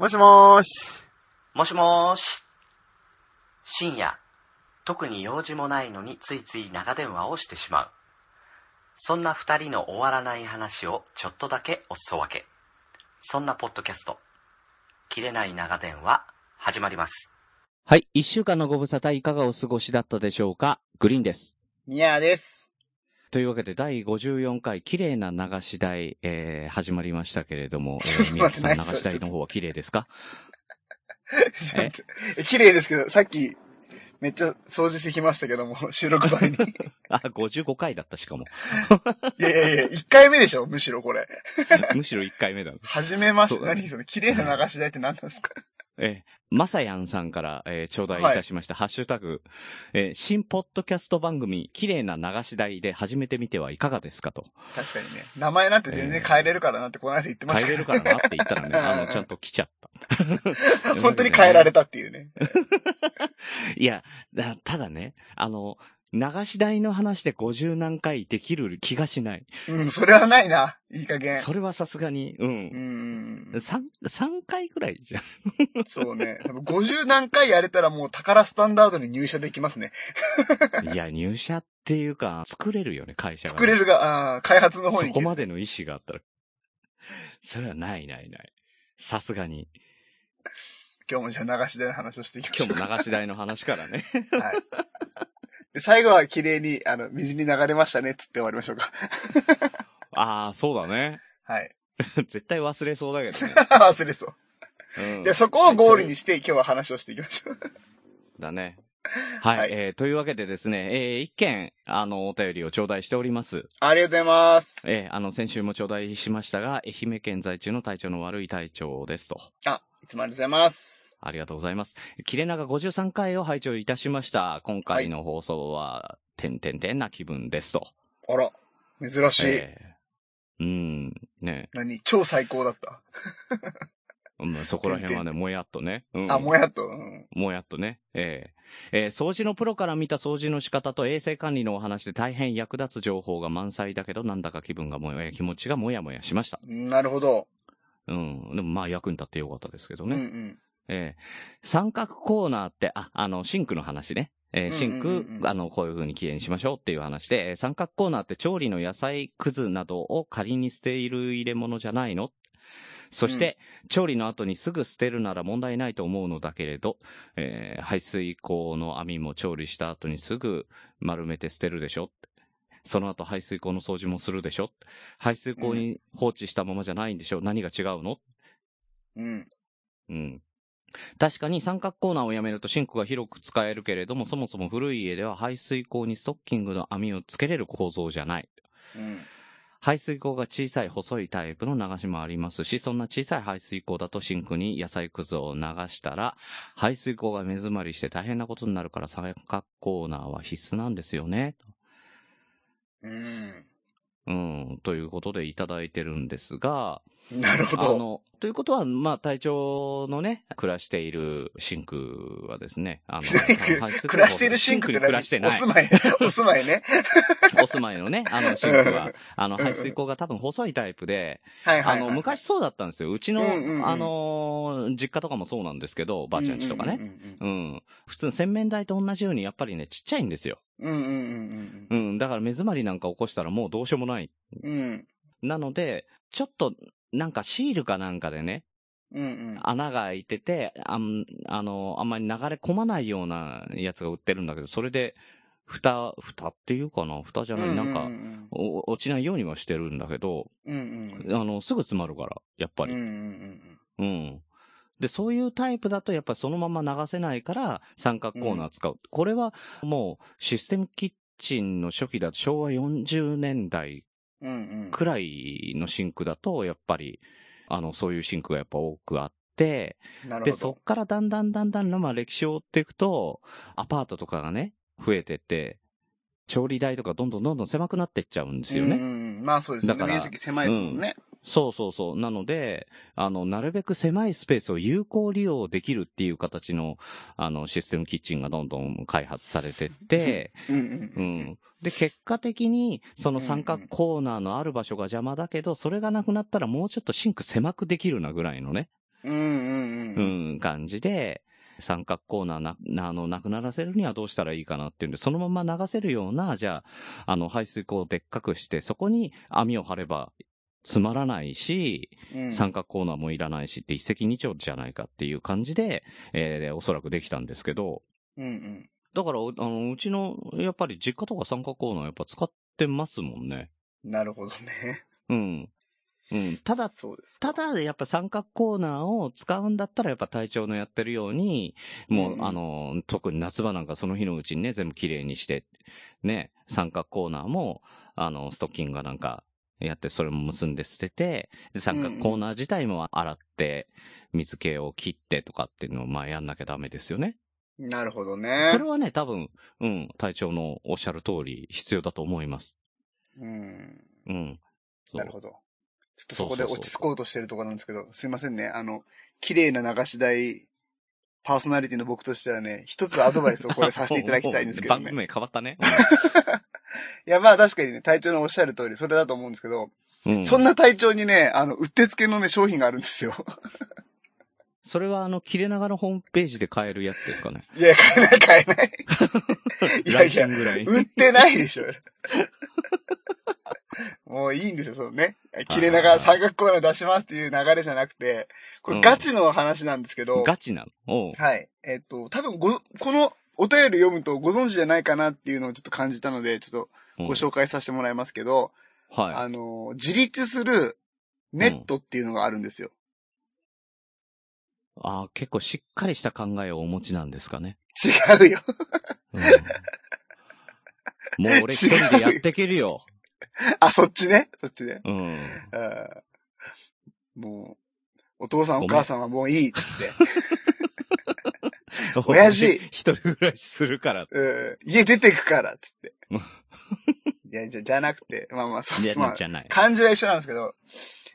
もしもーし。もしもーし。深夜、特に用事もないのについつい長電話をしてしまう。そんな二人の終わらない話をちょっとだけおすそ分け。そんなポッドキャスト、切れない長電話、始まります。はい。一週間のご無沙汰いかがお過ごしだったでしょうか？グリーンです。ミヤです。というわけで、第54回、綺麗な流し台、えー、始まりましたけれども、えー、宮城さん、流し台の方は綺麗ですか？ええ綺麗ですけど、さっき、めっちゃ掃除してきましたけども、収録前に。いあ、55回だった、しかも。やいやいや、1回目でしょ、むしろこれ。むしろ1回目だ。はじめまして、何その、綺麗な流し台って何なんですか？えー、まさやんさんから、えー、頂戴いたしました、ハッシュタグ、えー、新ポッドキャスト番組、綺麗な流し台で始めてみてはいかがですかと。確かにね。名前なんて全然変えれるからなってこの間言ってました変えれるからなって言ったらね、あの、ちゃんと来ちゃった。本当に変えられたっていうね。いや、だただね、あの、流し台の話で50何回できる気がしない。うん、それはないな。いい加減。それはさすがに、う。うんん。三、三回くらいじゃん。そうね。多分50何回やれたらもう宝スタンダードに入社できますね。いや、入社っていうか、作れるよね、会社が、作れるが、あー開発の方にそこまでの意思があったら。それはないないない。さすがに。今日もじゃあ流し台の話をしていきましょう今日も流し台の話からね。はい。で、最後は綺麗に、あの、水に流れましたね、つって終わりましょうか。ああ、そうだね。はい。絶対忘れそうだけどね。忘れそう。うんで、そこをゴールにして、今日は話をしていきましょう。だね。はい、はいえー、というわけでですね、えー、一件、あの、お便りを頂戴しております。ありがとうございます。えー、あの、先週も頂戴しましたが、愛媛県在中の体調の悪い隊長ですと。あ、いつもありがとうございます。ありがとうございます。切れ長53回を拝聴いたしました。今回の放送は、てんてんてんな気分ですと。あら、珍しい。えーうん、ね、何？超最高だった。うん、そこら辺はね、もやっとね。うん、あ、もやっと。うん。もやっとね。えええー掃除のプロから見た掃除の仕方と衛生管理のお話で大変役立つ情報が満載だけど、なんだか気分がもや、気持ちがもやもやしました。なるほど。うん。でもまあ役に立ってよかったですけどうんね。うん。ええ。三角コーナーって、あ、あの、シンクの話ね。えーシンうんうんクうん。う、んあの、こういう風に綺麗にしましょうっていう話で、えー三角コーナーって調理の野菜くずなどを仮に捨ている入れ物じゃないの？そして、調理の後にすぐ捨てるなら問題ないと思うのだけれど、えー排水口の網も調理した後にすぐ丸めて捨てるでしょ？その後排水口の掃除もするでしょ？排水口に放置したままじゃないんでしょ？何が違うの？うん。うん。確かに三角コーナーをやめるとシンクが広く使えるけれども、そもそも古い家では排水口にストッキングの網をつけれる構造じゃない。うん。排水口が小さい細いタイプの流しもありますし、そんな小さい排水口だとシンクに野菜くずを流したら、排水口が目詰まりして大変なことになるから三角コーナーは必須なんですよね。うん。うん、ということでいただいてるんですが、なるほど。あの、ということは、まあ、隊長のね、暮らしているシンクはですね、あの、暮らしているシンクに暮らしてない。お住まい、お住まいね。お住まいのね、あの、シンクは、あの、排水口が多分細いタイプで、はいはい、はい。あの、昔そうだったんですよ。うちの、うんうんうんあの、実家とかもそうなんですけど、ばあちゃんちとかね。うんうんうん。普通、洗面台と同じように、やっぱりね、ちっちゃいんですよ。うんうんうんうん。だから、目詰まりなんか起こしたらもうどうしようもない。うん。うん。なので、ちょっと、なんかシールかなんかでね、うんうん。穴が開いてて、あん、あの、あんまり流れ込まないようなやつが売ってるんだけど、それで、蓋、蓋っていうかな？蓋じゃない、なんかう、んお落ちないようにはしてるんだけど、うんうん。あの、すぐ詰まるから、やっぱり。うんうんうん。で、そういうタイプだと、やっぱりそのまま流せないから、三角コーナー使う。これは、もう、システムキッチンの初期だと、昭和40年代うん。うんうん。くらいのシンクだと、やっぱり、あの、そういうシンクがやっぱ多くあって、で。そっからだんだんだんだん、まあ歴史を追っていくと、アパートとかがね、増えてって、調理台とかどんどんどんどん狭くなっていっちゃうんですよね。うんうん。まあそうですよね。だから面積狭いですもんね。そうそうそう。なので、あの、なるべく狭いスペースを有効利用できるっていう形の、あの、システムキッチンがどんどん開発されてって、うん。で、結果的に、その三角コーナーのある場所が邪魔だけど、それがなくなったらもうちょっとシンク狭くできるなぐらいのね。うんうんううん。ん、感じで、三角コーナーな、なあの、なくならせるにはどうしたらいいかなっていうんで、そのまま流せるような、じゃあ、あの、排水口をでっかくして、そこに網を張れば、つまらないし、うん三角コーナーもいらないしって一石二鳥じゃないかっていう感じで、えーおそらくできたんですけど、うんうん。だから、うあの、うちの、やっぱり実家とか三角コーナーやっぱ使ってますもんね。なるほどね。うん。うん。ただ。ただ、やっぱ三角コーナーを使うんだったら、やっぱ隊長のやってるように、もう、うんあの、特に夏場なんかその日のうちにね、全部綺麗にして、ね、三角コーナーも、あの、ストッキングがなんか、やって、それも結んで捨てて、で三角コーナー自体も洗って、水気を切ってとかっていうのを、まあやんなきゃダメですよね。なるほどね。それはね、多分、うん、隊長のおっしゃる通り、必要だと思います。うん。うん。なるほど。ちょっとそこで落ち着こうとしてるところなんですけど、すいませんね。あの、綺麗な流し台、パーソナリティの僕としてはね、一つアドバイスをこれさせていただきたいんですけど番組ね。名変わったね。いや、まあ確かにね、隊長のおっしゃる通り、それだと思うんですけど、うん。そんな隊長にね、あの、うってつけのね、商品があるんですよ。それはあの、切れ長のホームページで買えるやつですかね。いや、買えない買えない。いやいやぐらい。売ってないでしょ。もういいんですよ、そのね。切れ長三角コーナー出しますっていう流れじゃなくて、これガチの話なんですけど、ガチなの？はい。えっと、多分ご、このお便り読むとご存知じゃないかなっていうのをちょっと感じたので、ちょっとご紹介させてもらいますけど、はい。あの、自立するネットっていうのがあるんですよ。ああ、結構しっかりした考えをお持ちなんですかね。違うよ。うんもう俺一人でやってけるよ。あ、そっちね？そっちね。うん。もう、お父さんお母さんはもういいっつって。親父一人暮らしするから。うん家出てくからっつってうん。いや、じゃ、じゃなくて、まあまあ、そうまあじゃない。漢字は一緒なんですけど、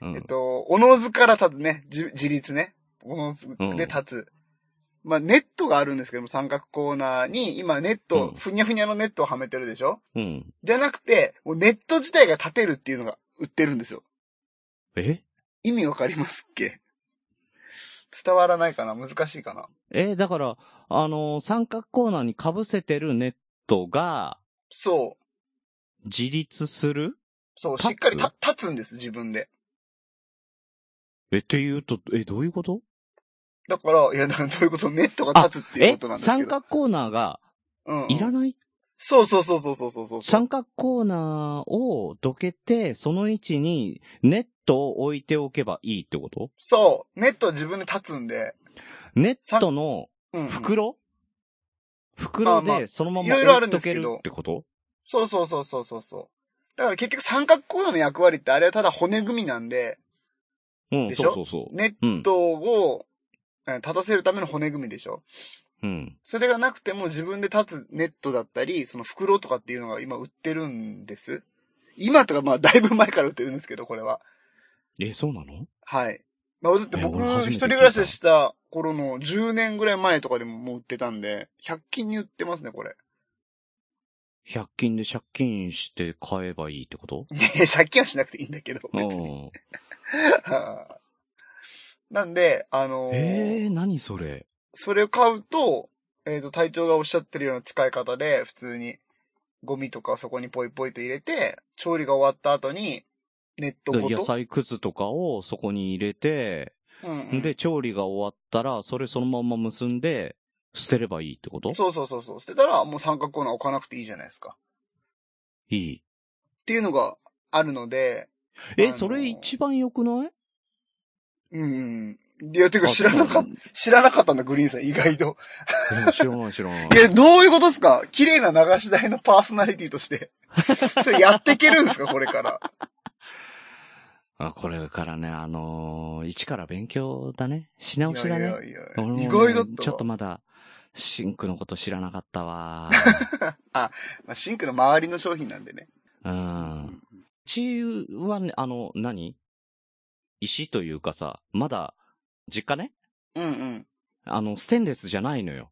うんえっと、おのずから立つね、自自立ね。おのずうんで立つ。まあ、ネットがあるんですけども、三角コーナーに、今ネット、うんふにゃふにゃのネットをはめてるでしょ？うん。じゃなくて、もうネット自体が立てるっていうのが売ってるんですよ。え？意味わかりますっけ？伝わらないかな？難しいかな？えだから、あのー三角コーナーに被せてるネットがそう。自立する？そう、しっかりた立つんです、自分で。え、っていうと、え、どういうこと？だから、いや、どういうこと？ネットが立つっていうえことなんですけど。三角コーナーがいらない？そうそうそうそうそうそうそう。三角コーナーをどけて、その位置にネットを置いておけばいいってこと？そう。ネットは自分で立つんで。ネットのうん、うん。袋、でそのままいろいろある置いとけるってこと？そうそうそうそうそうそう。だから結局三角コーナーの役割ってあれはただ骨組みなんで、うん、でしょ？そうそうそう。ネうんッ。トを、え立たせるための骨組みでしょ？うん。それがなくても自分で立つネットだったり、その袋とかっていうのが今売ってるんです。今とかまあだいぶ前から売ってるんですけど、これは。え、そうなの？はい。まあだってえ僕一人暮らしした頃の10年ぐらい前とかでももう売ってたんで、100均に売ってますね、これ。?100 均で借金して買えばいいってこと？いや借金はしなくていいんだけど、う別に。なんで、あのーえー、何それ？それを買うと、えっ、と、隊長がおっしゃってるような使い方で、普通に、ゴミとかそこにポイポイと入れて、調理が終わった後に、ネットごと？野菜くずとかをそこに入れて、うんうんで、調理が終わったら、それそのまま結んで、捨てればいいってこと？そうそうそうそう。捨てたら、もう三角コーナー置かなくていいじゃないですか。いい。っていうのがあるので、あえ、のそれ一番良くない？うんうん。いや、てか知らなかった、知らなかったんだ、グリーンさん、意外と。た。知らない知らない。いや、どういうことですか？綺麗な流し台のパーソナリティとして。それやっていけるんですか？これから。あ、これからね、あのー一から勉強だね。し直しだね。いやいやいや意外だったわ。ちょっとまだ、シンクのこと知らなかったわ。まあ、シンクの周りの商品なんでね。うん。うちはね、あの、何？石というかさ、まだ、実家ねうんうん。あの、ステンレスじゃないのよ。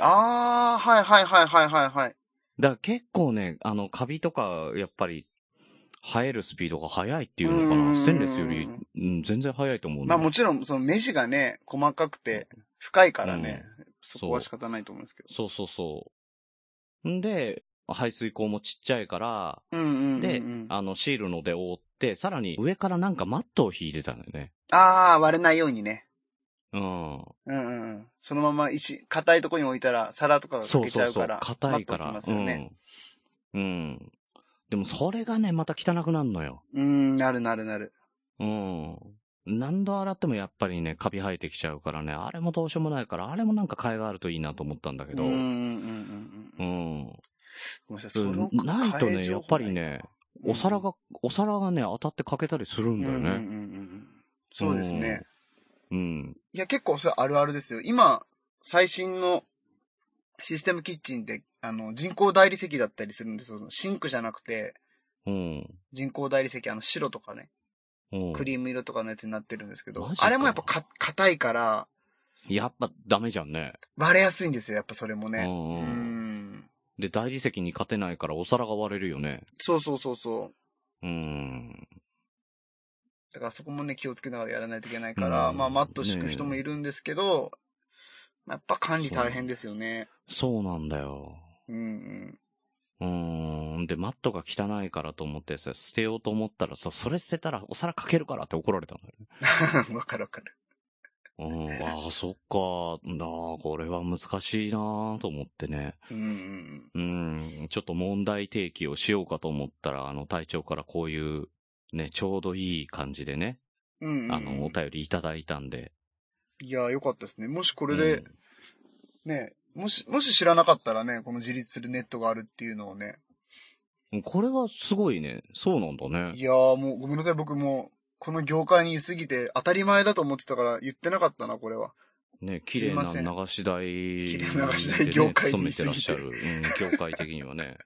あー、はいはいはいはいはいはい。だから結構ね、あの、カビとか、やっぱり、生えるスピードが速いっていうのかうんな。ステンレスより、うん、全然速いと思うねまあもちろん、その目地がね、細かくて、深いからね、そこは仕方ないと思うんですけど。そうそうそう。んで、排水口もちっちゃいから、うんうんうんうん。で、あの、シールので覆って、さらに上からなんかマットを引いてたんだよね。ああ、割れないようにね。うん。うんうんうん。そのまま石、硬いところに置いたら、皿とかがそう欠けちそうそうゃうから。。硬いから。ますよね。うん。うん。でもそれがね、また汚くなるのよ。うん、なるなるなる。うん。何度洗ってもやっぱりね、カビ生えてきちゃうからね、あれもどうしようもないから、あれもなんか替えがあるといいなと思ったんだけど。うんうんうんうん。ごめんなさい、そないとね、やっぱりね、お皿が、お皿がね、当たって欠けたりするんだよね。うんうんうんうん。そうですね。うん。いや、結構それあるあるですよ。今、最新のシステムキッチンって、あの、人工大理石だったりするんですよ。シンクじゃなくて、うん。人工大理石、あの、白とかね、うん。クリーム色とかのやつになってるんですけどあれもやっぱか、硬いから、やっぱダメじゃんね。割れやすいんですよ、やっぱそれもね。うん。で、大理石に勝てないからお皿が割れるよね。そうそうそうそう。うん。だからそこもね、気をつけながらやらないといけないから、うんまあ、マット敷く人もいるんですけど、まあやっぱ管理大変ですよね。そうなんだよ。うんうん。うーん。で、マットが汚いからと思ってさ、捨てようと思ったらさ、それ捨てたらお皿かけるからって怒られたんだよね。わかるわかる。うん。ああ、そっか。なあ、これは難しいなあと思ってね。うんうんうん。ちょっと問題提起をしようかと思ったら、あの、隊長からこういう、ね、ちょうどいい感じでね、うん。うんうんうんあの、お便りいただいたんで。いや、よかったですね。もしここれで、ね、もし、もし知らなかったらね、この自立するネットがあるっていうのをね。これはすごいね。そうなんだねい。やーもうごめんなさい、僕もう、この業界にいすぎて当たり前だと思ってたから言ってなかったな、これは。ね、綺麗な流し台、綺麗な流し台業界に勤めてらっしゃる。うん、業界的にはね。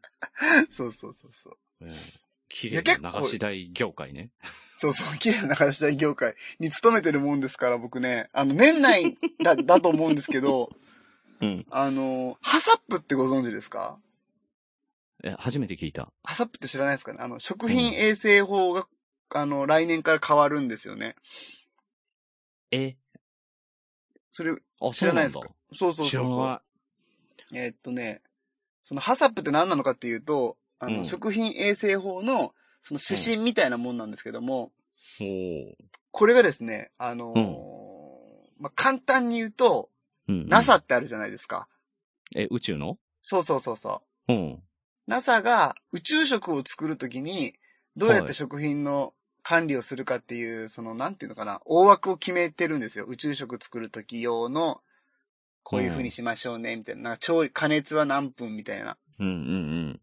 そうそうそうそう。ね綺麗な流し台業界ね。そうそう、綺麗な流し台業界に勤めてるもんですから、僕ね、あの、年内だ、だと思うんですけど、うん。あの、ハサップってご存知ですか？え、初めて聞いた。ハサップって知らないですかね？あの、食品衛生法が、あの、来年から変わるんですよね。え、それ、あ、知らないですか？そうそう知そうそう。えーっとね、そのハサップって何なのかっていうと、あの、うん食品衛生法の、その指針みたいなもんなんですけども、い。おーこれがですね、あのーまあ、簡単に言うと、うん。NASA ってあるじゃないですか。え、宇宙の？そうそうそうそう。うん。NASA が宇宙食を作るときに、どうやっはいて食品の管理をするかっていう、その、なんていうのかな、大枠を決めてるんですよ。宇宙食作るとき用の、こういう風にしましょうね、みたいな。なんか調理、加熱は何分みたいな。うんうん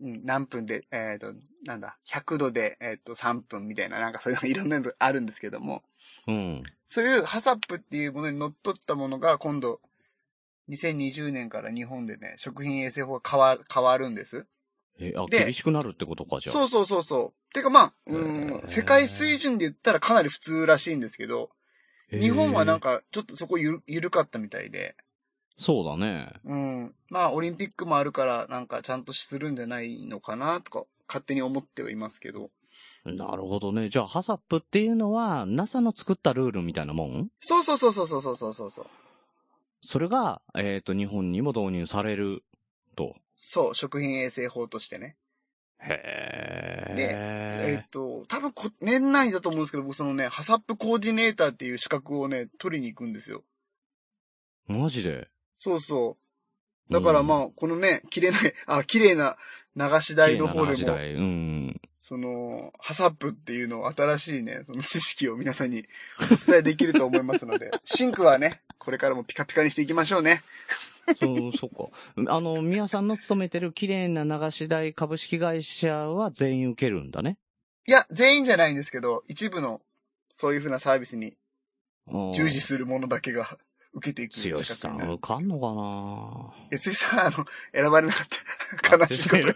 うん、何分で、えっ、と、なんだ、100度で、えっ、と、3分みたいな、なんかそういうのいろんなのあるんですけども、うん。うん。そういうハサップっていうものにのっとったものが今度、2020年から日本でね、食品衛生法が変わ変わるんです。え、あ、で厳しくなるってことか、じゃあ。そうそうそうそう。てかまあ、うへん、ー世界水準で言ったらかなり普通らしいんですけど、日本はなん、かちょっとそこゆる緩かったみたいで、そうだね。うん、まあオリンピックもあるからなんかちゃんとするんじゃないのかなとか勝手に思ってはいますけど、なるほどね。じゃあ、ハサップっていうのは、NASA の作ったルールみたいなもん？そうそうそうそうそうそうそうそうそう。それが、えっ、と、日本にも導入されると。そう、食品衛生法としてね。へえ。でえっ、と、多分こ年内だと思うんですけど、僕そのね、ハサップコーディネーターっていう資格をね、取りに行くんですよ。マジで？そうそう。だからまあ、このね、綺麗な、あ、綺麗な流し台の方でも。うん。その、ハサップっていうのを新しいね、その知識を皆さんに お伝えできると思いますので、シンクはね、これからもピカピカにしていきましょうね。そう、そっか。あの、宮さんの勤めてる綺麗な流し台株式会社は全員受けるんだね。いや、全員じゃないんですけど、一部の、そういうふうなサービスにうん従事するものだけが 受けていく剛さん。受かんのかな？え、ついさん、あの、選ばれなかった。悲しいこと。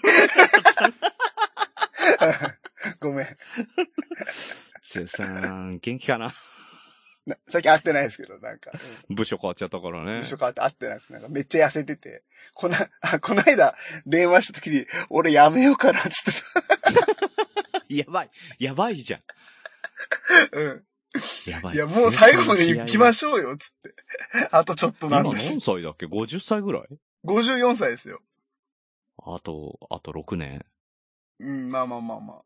ごめん。剛さん、元気かなな？最近会ってないですけど、なんか、部署変わっちゃったからうんね部。署変わって会ってなくて、なんかめっちゃ痩せてて、こな、あ、こないだ電話した時に、俺やめようかなって言って やばい。やばいじゃん。うん。やばい。いや、もう最後まで行きまししょうよ、つって。あとちょっとなん今だし何。歳だっけ ?50 歳ぐらい？54歳ですよ。あと、あと6年。うん、まあまあまあまあ。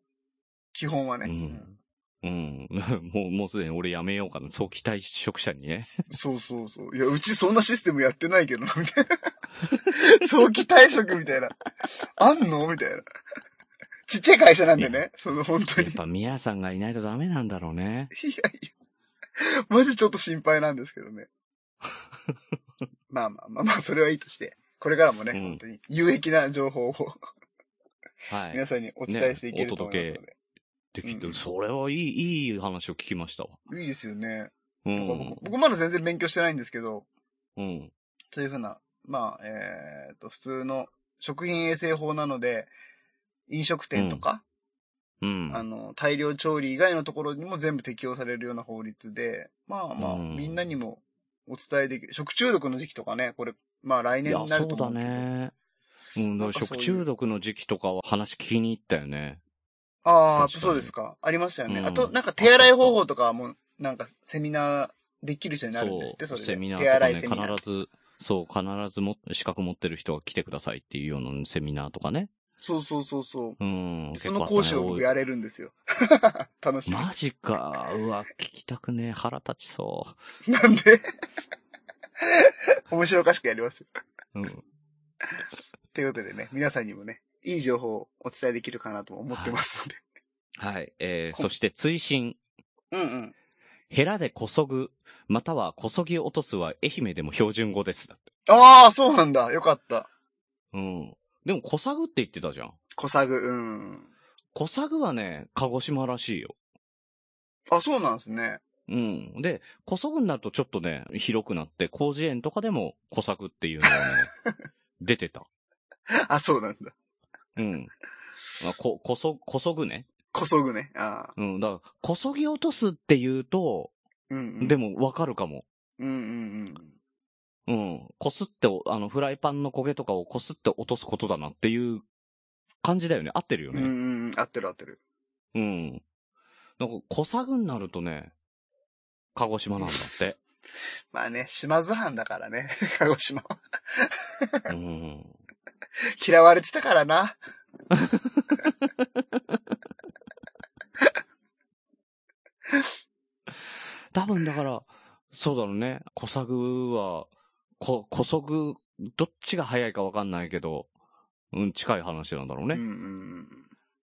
基本はね。うんうん。もう、もうすでに俺やめようかな。早期退職者にね。そうそうそう。いや、うちそんなシステムやってないけどな、みたいな。早期退職みたいな。あんのみたいな。ちっちゃい会社なんでね。その、本当に。いやっぱ、宮さんがいないとダメなんだろうね。やいや。マジちょっと心配なんですけどね。まあまあまあまあ、それはいいとして。これからもね、うん本当に有益な情報をはい。皆さんにお伝えしていけると思いますので。できてうんそれはいい、いい話を聞きましたわ。いいですよね。うん。僕僕まだ全然勉強してないんですけど、うん。そういうふうな、まあ、えっと、普通の食品衛生法なので、飲食店とか、うん。あの、大量調理以外のところにも全部適用されるような法律で、まあまあ、うんみんなにもお伝えできる。食中毒の時期とかね、これ、まあ来年に、なそうだると思うけど。ね。うん、だから食中毒の時期とかは話聞きに行ったよね。ああ、そうですか。ありましたよね。うんあと、なんか手洗い方法とかも、なんかセミナーできる人になるんですって、それで。セミナーとかね、いセミナー。必ず、そう、必ずも、資格持ってる人は来てくださいっていうようなセミナーとかね。そうそうそうそう。うん。その講師を僕ややれるんですよ。楽しみ。マジか。うわ、聞きたくねえ。腹立ちそなんで？面白おかしくやりますよ。う。うん。ということでね、皆さんにもね、いい情報をお伝えできるかなと思ってますので。はい。えー、そして追伸。うんうん。ヘラでこそぐ、またはこそぎ落とすは愛媛でも標準語です。ああ、そうなんだ。よかった。うん。でも、こさぐって言ってたじゃん。小サグ、うん。こさぐはね、鹿児島らしいよ。あ、そうなんですね。うん。で、こそぐになるとちょっとね、広くなって、広辞苑とかでもこさぐっていうのがね、出てた。あ、そうなんだ。うん。あこ、こそ、こそぐね。こそぐね。ああ。うん。だから、こそぎ落とすって言うと、うん、うん。でもわかるかも。うんうんうん。こすって、あの、フライパンの焦げとかをこすって落とすことだなっていう感じだよね。合ってるようん。うんね。うんうん。合ってる合ってる。うん。なんか、小さぐになるとね、鹿児島なんだって。まあね、島津藩だからね、鹿児島は。うん。嫌われてたからな。多分だから、そうだろうね。小さぐは、こ、こそぐ、どっちが早いかわかんないけど、うん、近い話なんだろうね。うん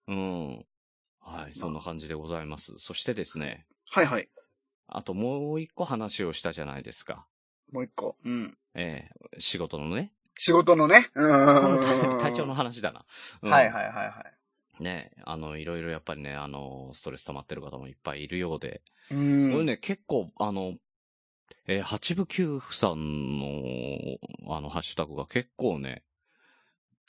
うん。はい、そんな感じでございます。そしてですね、はいはい。あともう一個話をしたじゃないですか。もう一個。うん。ええ仕事のね。仕事のね。うん。体調の話だな。うんはいはいはいはい。ね、あの、いろいろやっぱりね、あの、ストレス溜まってる方もいっぱいいるようで。うこれん。ね、結構、あの、えー八部九夫さんの、あの、ハッシュタグが結構ね、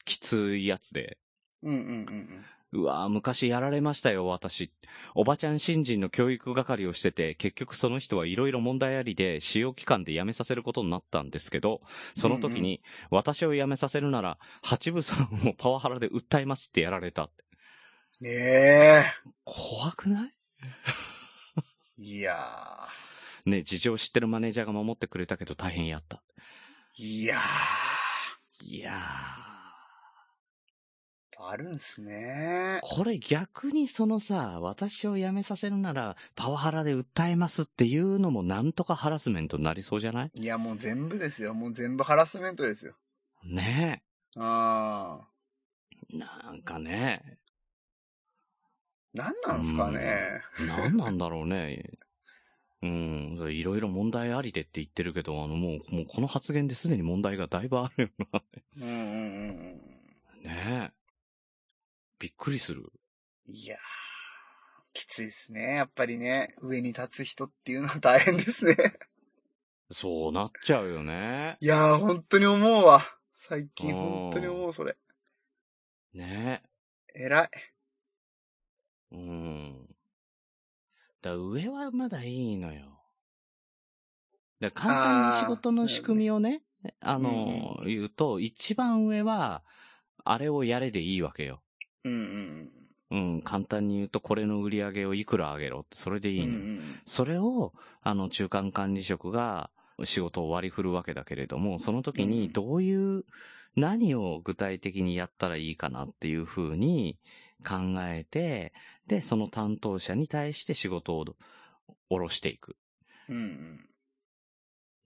きついやつで、うんうんうんうわー昔やられましたよ、私。おばちゃん新人の教育係をしてて、結局その人はいろいろ問題ありで、使用期間で辞めさせることになったんですけど、その時に、私を辞めさせるなら、八部さんをパワハラで訴えますってやられた。ねえ。怖くない？いやね、事情を知ってるマネージャーが守ってくれたけど大変やった。ー。いやいやー。ー。あるんすね。これ逆にそのさ、私を辞めさせるなら、パワハラで訴えますっていうのもなんとかハラスメントになりそうじゃない？いや、もう全部ですよ。もう全部ハラスメントですよ。ねあえ。なんかね。ー。なんなんすかね。なんなんだろうね。うん。いろいろ問題ありでって言ってるけど、あの、もう、もうこの発言ですでに問題がだいぶあるよな。うんうんうんうん。ねえ。びっくりする。いやー。きついですね。やっぱりね、上に立つ人っていうのは大変ですね。そうなっちゃうよね。いやー、本当に思うわ。最近うん本当に思う、それ。ね偉い。え。うん。だ上はまだいいのよ。だ簡単な仕事の仕組みをね、あの、言うと、一番上は、あれをやれでいいわけよ。うんうんうん、簡単に言うとこれの売り上げをいくら上げろって、それでいいの。うんそれを、あの、中間管理職が仕事を割り振るわけだけれども、その時にうんどういう、何を具体的にやったらいいかなっていうふうに考えて、で、その担当者に対して仕事を下ろしていく。うん。うん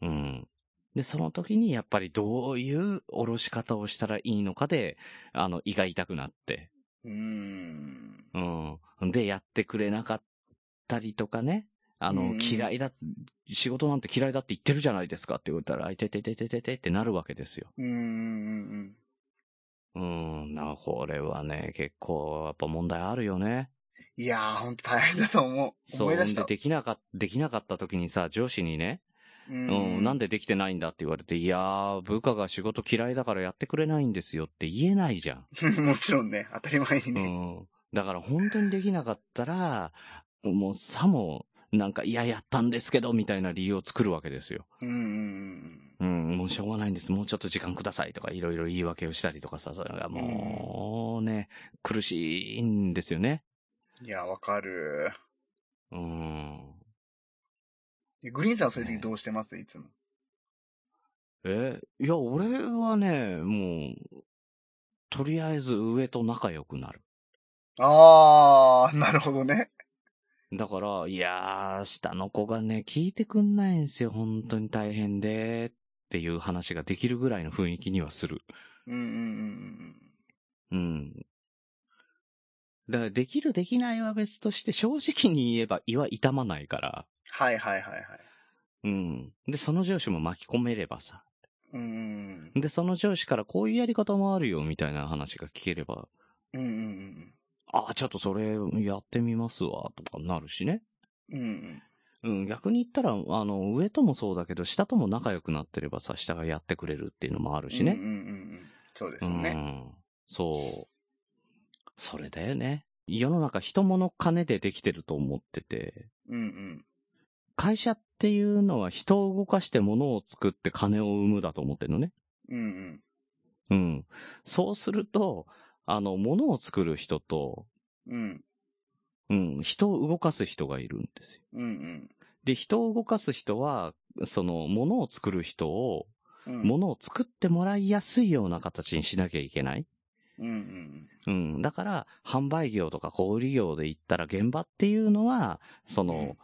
うん。で、その時にやっぱりどういう下ろし方をしたらいいのかで、あの、胃が痛くなって。うん。うん。うん。で、やってくれなかったりとかね。あの、うん嫌いだ、仕事なんて嫌いだって言ってるじゃないですかって言われたら、あいててててててってなるわけですよ。うん。うん。うん。な、これはね、結構、やっぱ問題あるよね。いやー、ほんと大変だと思う。そう。で思い出した。できなかっ、できなかった時にさ、上司にね、ううん、なんででできてないんだって言われて、いやー、部下が仕事嫌いだからやってくれないんですよって言えないじゃん。もちろんね、当たり前にうね。ん。だから本当にできなかったら、もうさも、なんか、いや、やったんですけど、みたいな理由を作るわけですよ。うん。うん。うん、もうしょうがないんです。もうちょっと時間くださいとか、いろいろ言い訳をしたりとかさ、それがもうね、苦しいんですよね。いや、わかる。うん。グリーンさんはそういう時どうしてます？いつも。え、いや、俺はね、もう、とりあえず上と仲良くなる。あー、なるほどね。だから、いやー、下の子がね、聞いてくんないんですよ。本当に大変で、っていう話ができるぐらいの雰囲気にはする。うんうんうん。だから、できるできないは別として、正直に言えば胃は痛まないから。はいはいはいはい。うん。で、その上司も巻き込めればさ。うん。で、その上司からこういうやり方もあるよ、みたいな話が聞ければ、うんうんああ、ちょっとそれやってみますわ、とかなるしね。うん。うんうん、逆に言ったら、あの、上ともそうだけど、下とも仲良くなってればさ、下がやってくれるっていうのもあるしね。うんうんうんうん。そうですね。ん。そう。それだよね。世の中人物金でできてると思ってて、うんうん。会社っていうのは人を動かして物を作って金を生むだと思ってるのね。うんうん。うん。そうすると、あの、物を作る人と、うん。うん、人を動かす人がいるんですよ。うんうん。で、人を動かす人は、その、物を作る人を、うん。物を作ってもらいやすいような形にしなきゃいけない。うんうん。うん。だから、販売業とか小売業で言ったら現場っていうのは、その、うん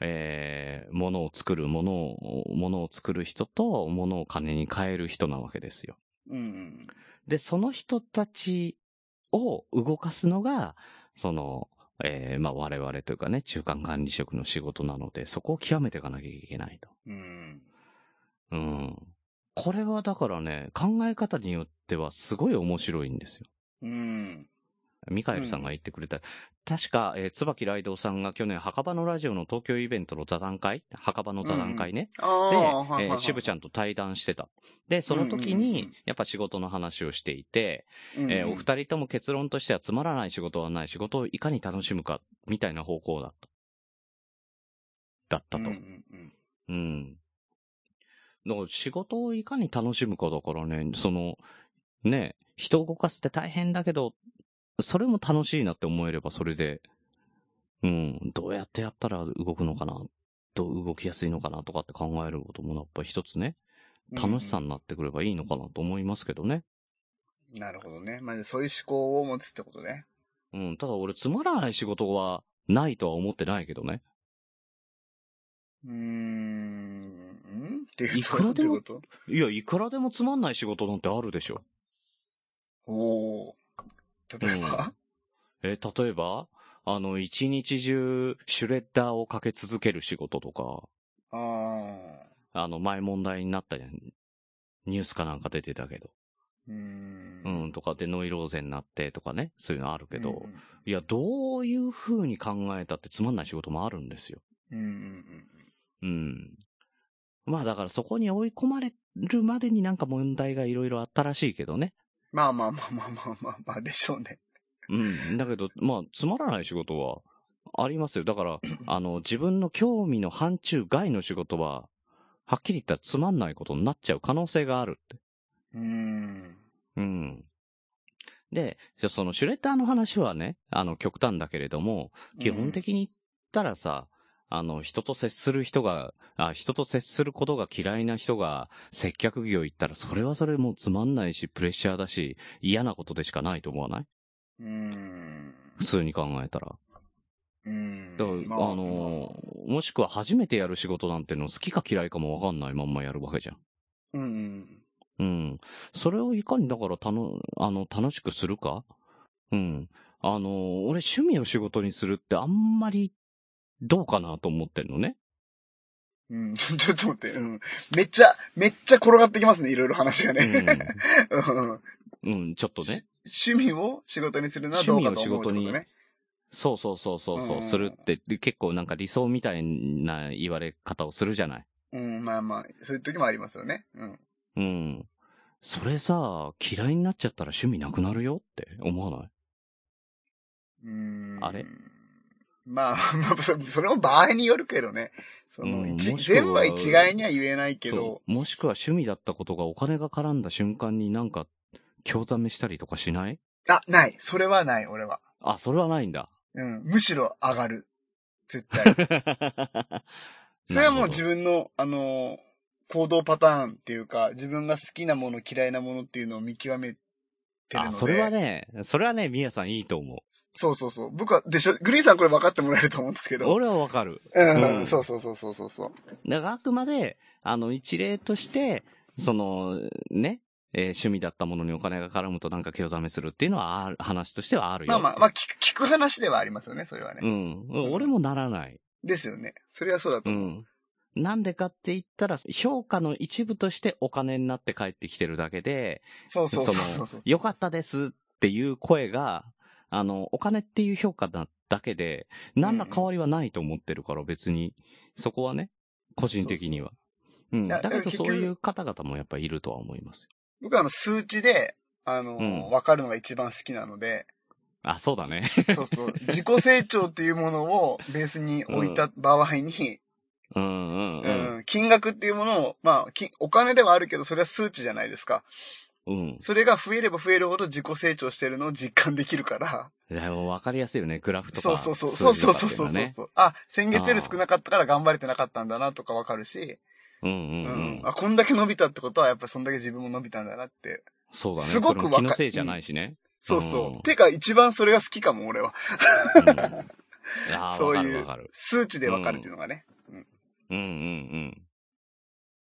えー、物を作る、物を、物を作る人と、物を金に変える人なわけですよ。うんうん。で、その人たちを動かすのが、その、えー、まあ我々というかね、中間管理職の仕事なので、そこを極めていかなきゃいけないと。うん。うん。これはだからね、考え方によってはすごい面白いんですよ。うん。ミカエルさんが言ってくれた。確か、えー、椿ライドウさんが去年、墓場のラジオの東京イベントの座談会？墓場の座談会ね。ああ、で、えー、渋ちゃんと対談してた。で、その時うんうんうんに、やっぱ仕事の話をしていて、うんえーお二人とも結論としてはつまらない仕事はない、仕事をいかに楽しむか、みたいな方向だった。だったと。ううんん。うんうん仕事をいかに楽しむかだからね、その、ね、人を動かすって大変だけど、それも楽しいなって思えればそれで、うん、どうやってやったら動くのかな、どう動きやすいのかなとかって考えることもやっぱ一つね、楽しさになってくればいいのかなと思いますけどね。なるほどね。まあ、そういう思考を持つってことね。うん、ただ俺つまらない仕事はないとは思ってないけどね。うーん。ん？っていういくらでもいや、いくらでもつまんない仕事なんてあるでしょ。とおお。例えば、え、例えば？あの、一日中、シュレッダーをかけ続ける仕事とか、ああ。あの、前問題になった。ニュースかなんか出てたけど。うーん。うん、とかでノイローゼになってとかね、そういうのあるけど、うんいや、どういう風に考えたってつまんない仕事もあるんですよ。うんうんうん。まあだからそこに追い込まれるまでになんか問題がいろいろあったらしいけどね。まあまあまあまあまあまあまあでしょうね。うん。だけど、まあ、つまらない仕事はありますよ。だから、あの、自分の興味の範疇外の仕事は、はっきり言ったらつまんないことになっちゃう可能性があるって。うん。うん。で、じゃあそのシュレッダーの話はね、あの、極端だけれども、基本的に言ったらさ、あの、人と接する人が、あ、人と接することが嫌いな人が接客業行ったら、それはそれもうつまんないし、プレッシャーだし、嫌なことでしかないと思わない？うん。普通に考えたら。うん。だから、まあ、の、もしくは初めてやる仕事なんての好きか嫌いかもわかんないまんまやるわけじゃん。うんうん。うん。それをいかにだからたの、あの、楽しくするか？うん。あの、俺趣味を仕事にするってあんまりどうかなと思ってんのね。うん。ちょっと待って。うん。めっちゃ、めっちゃ転がってきますね、いろいろ話がね。うん。うん。うん、ちょっとね。趣味を仕事にするのはどうかと思うってこと趣味を仕事にね。そうそうそうそうそう、うんするって、で結構なんか理想みたいな言われ方をするじゃない。うん、まあまあ、そういう時もありますよね。うん。うん。それさ、嫌いになっちゃったら趣味なくなるよって思わない？うん。あれ？まあ、まあ、そそれも場合によるけどね。その、うん全部は一概には言えないけど。もしくは趣味だったことがお金が絡んだ瞬間になんか、興ざめしたりとかしない？あ、ない。それはない、俺は。あ、それはないんだ。うん。むしろ上がる。絶対。それはもう自分分の、あの、行動パターンっていうか、自分が好きなもの、嫌いなものっていうのを見極めてるので。あ、それはね、それはね、みやさんいいと思う。そうそうそう。僕は、でしょ、グリーンさんこれ分かってもらえると思うんですけど。俺はわかる。うん、うんそうそうそうそうそうそう。だからあくまで、あの、一例として、その、ね、えー趣味だったものにお金が絡むとなんか興ざめするっていうのはある、話としてはあるよ。まあまあ、まあ、聞く、聞く話ではありますよね、それはね。うん。俺もならない。ですよね。それはそうだと思う。うん。なんでかって言ったら、評価の一部としてお金になって帰ってきてるだけで、そうそうそうそそうそ良かったですっていう声が、あの、お金っていう評価なだけで、何ら変わりはないと思ってるから別に、そこはね、個人的には。うん。だけどそういう方々もやっぱいるとは思いますよ。僕はあの、数値で、あの、うん分かるのが一番好きなので、あ、そうだね。そうそう。自己成長っていうものをベースに置いた場合に、うんうんううん。ん、金額っていうものを、まあ、きお金ではあるけど、それは数値じゃないですか。うん。それが増えれば増えるほど自己成長してるのを実感できるから。でも分かりやすいよね、グラフとか。そうそうそう。そうそうそうあ、先月より少なかったから頑張れてなかったんだなとかわかるし、うんううんうん。あ、こんだけ伸びたってことは、やっぱそんだけ自分も伸びたんだなって。そうだね。すごくそれも気のせいじゃないしね。そうそう。うんてか、一番それが好きかも、俺は。うん そういう。数値でわかるっていうのがね。うんうんうん。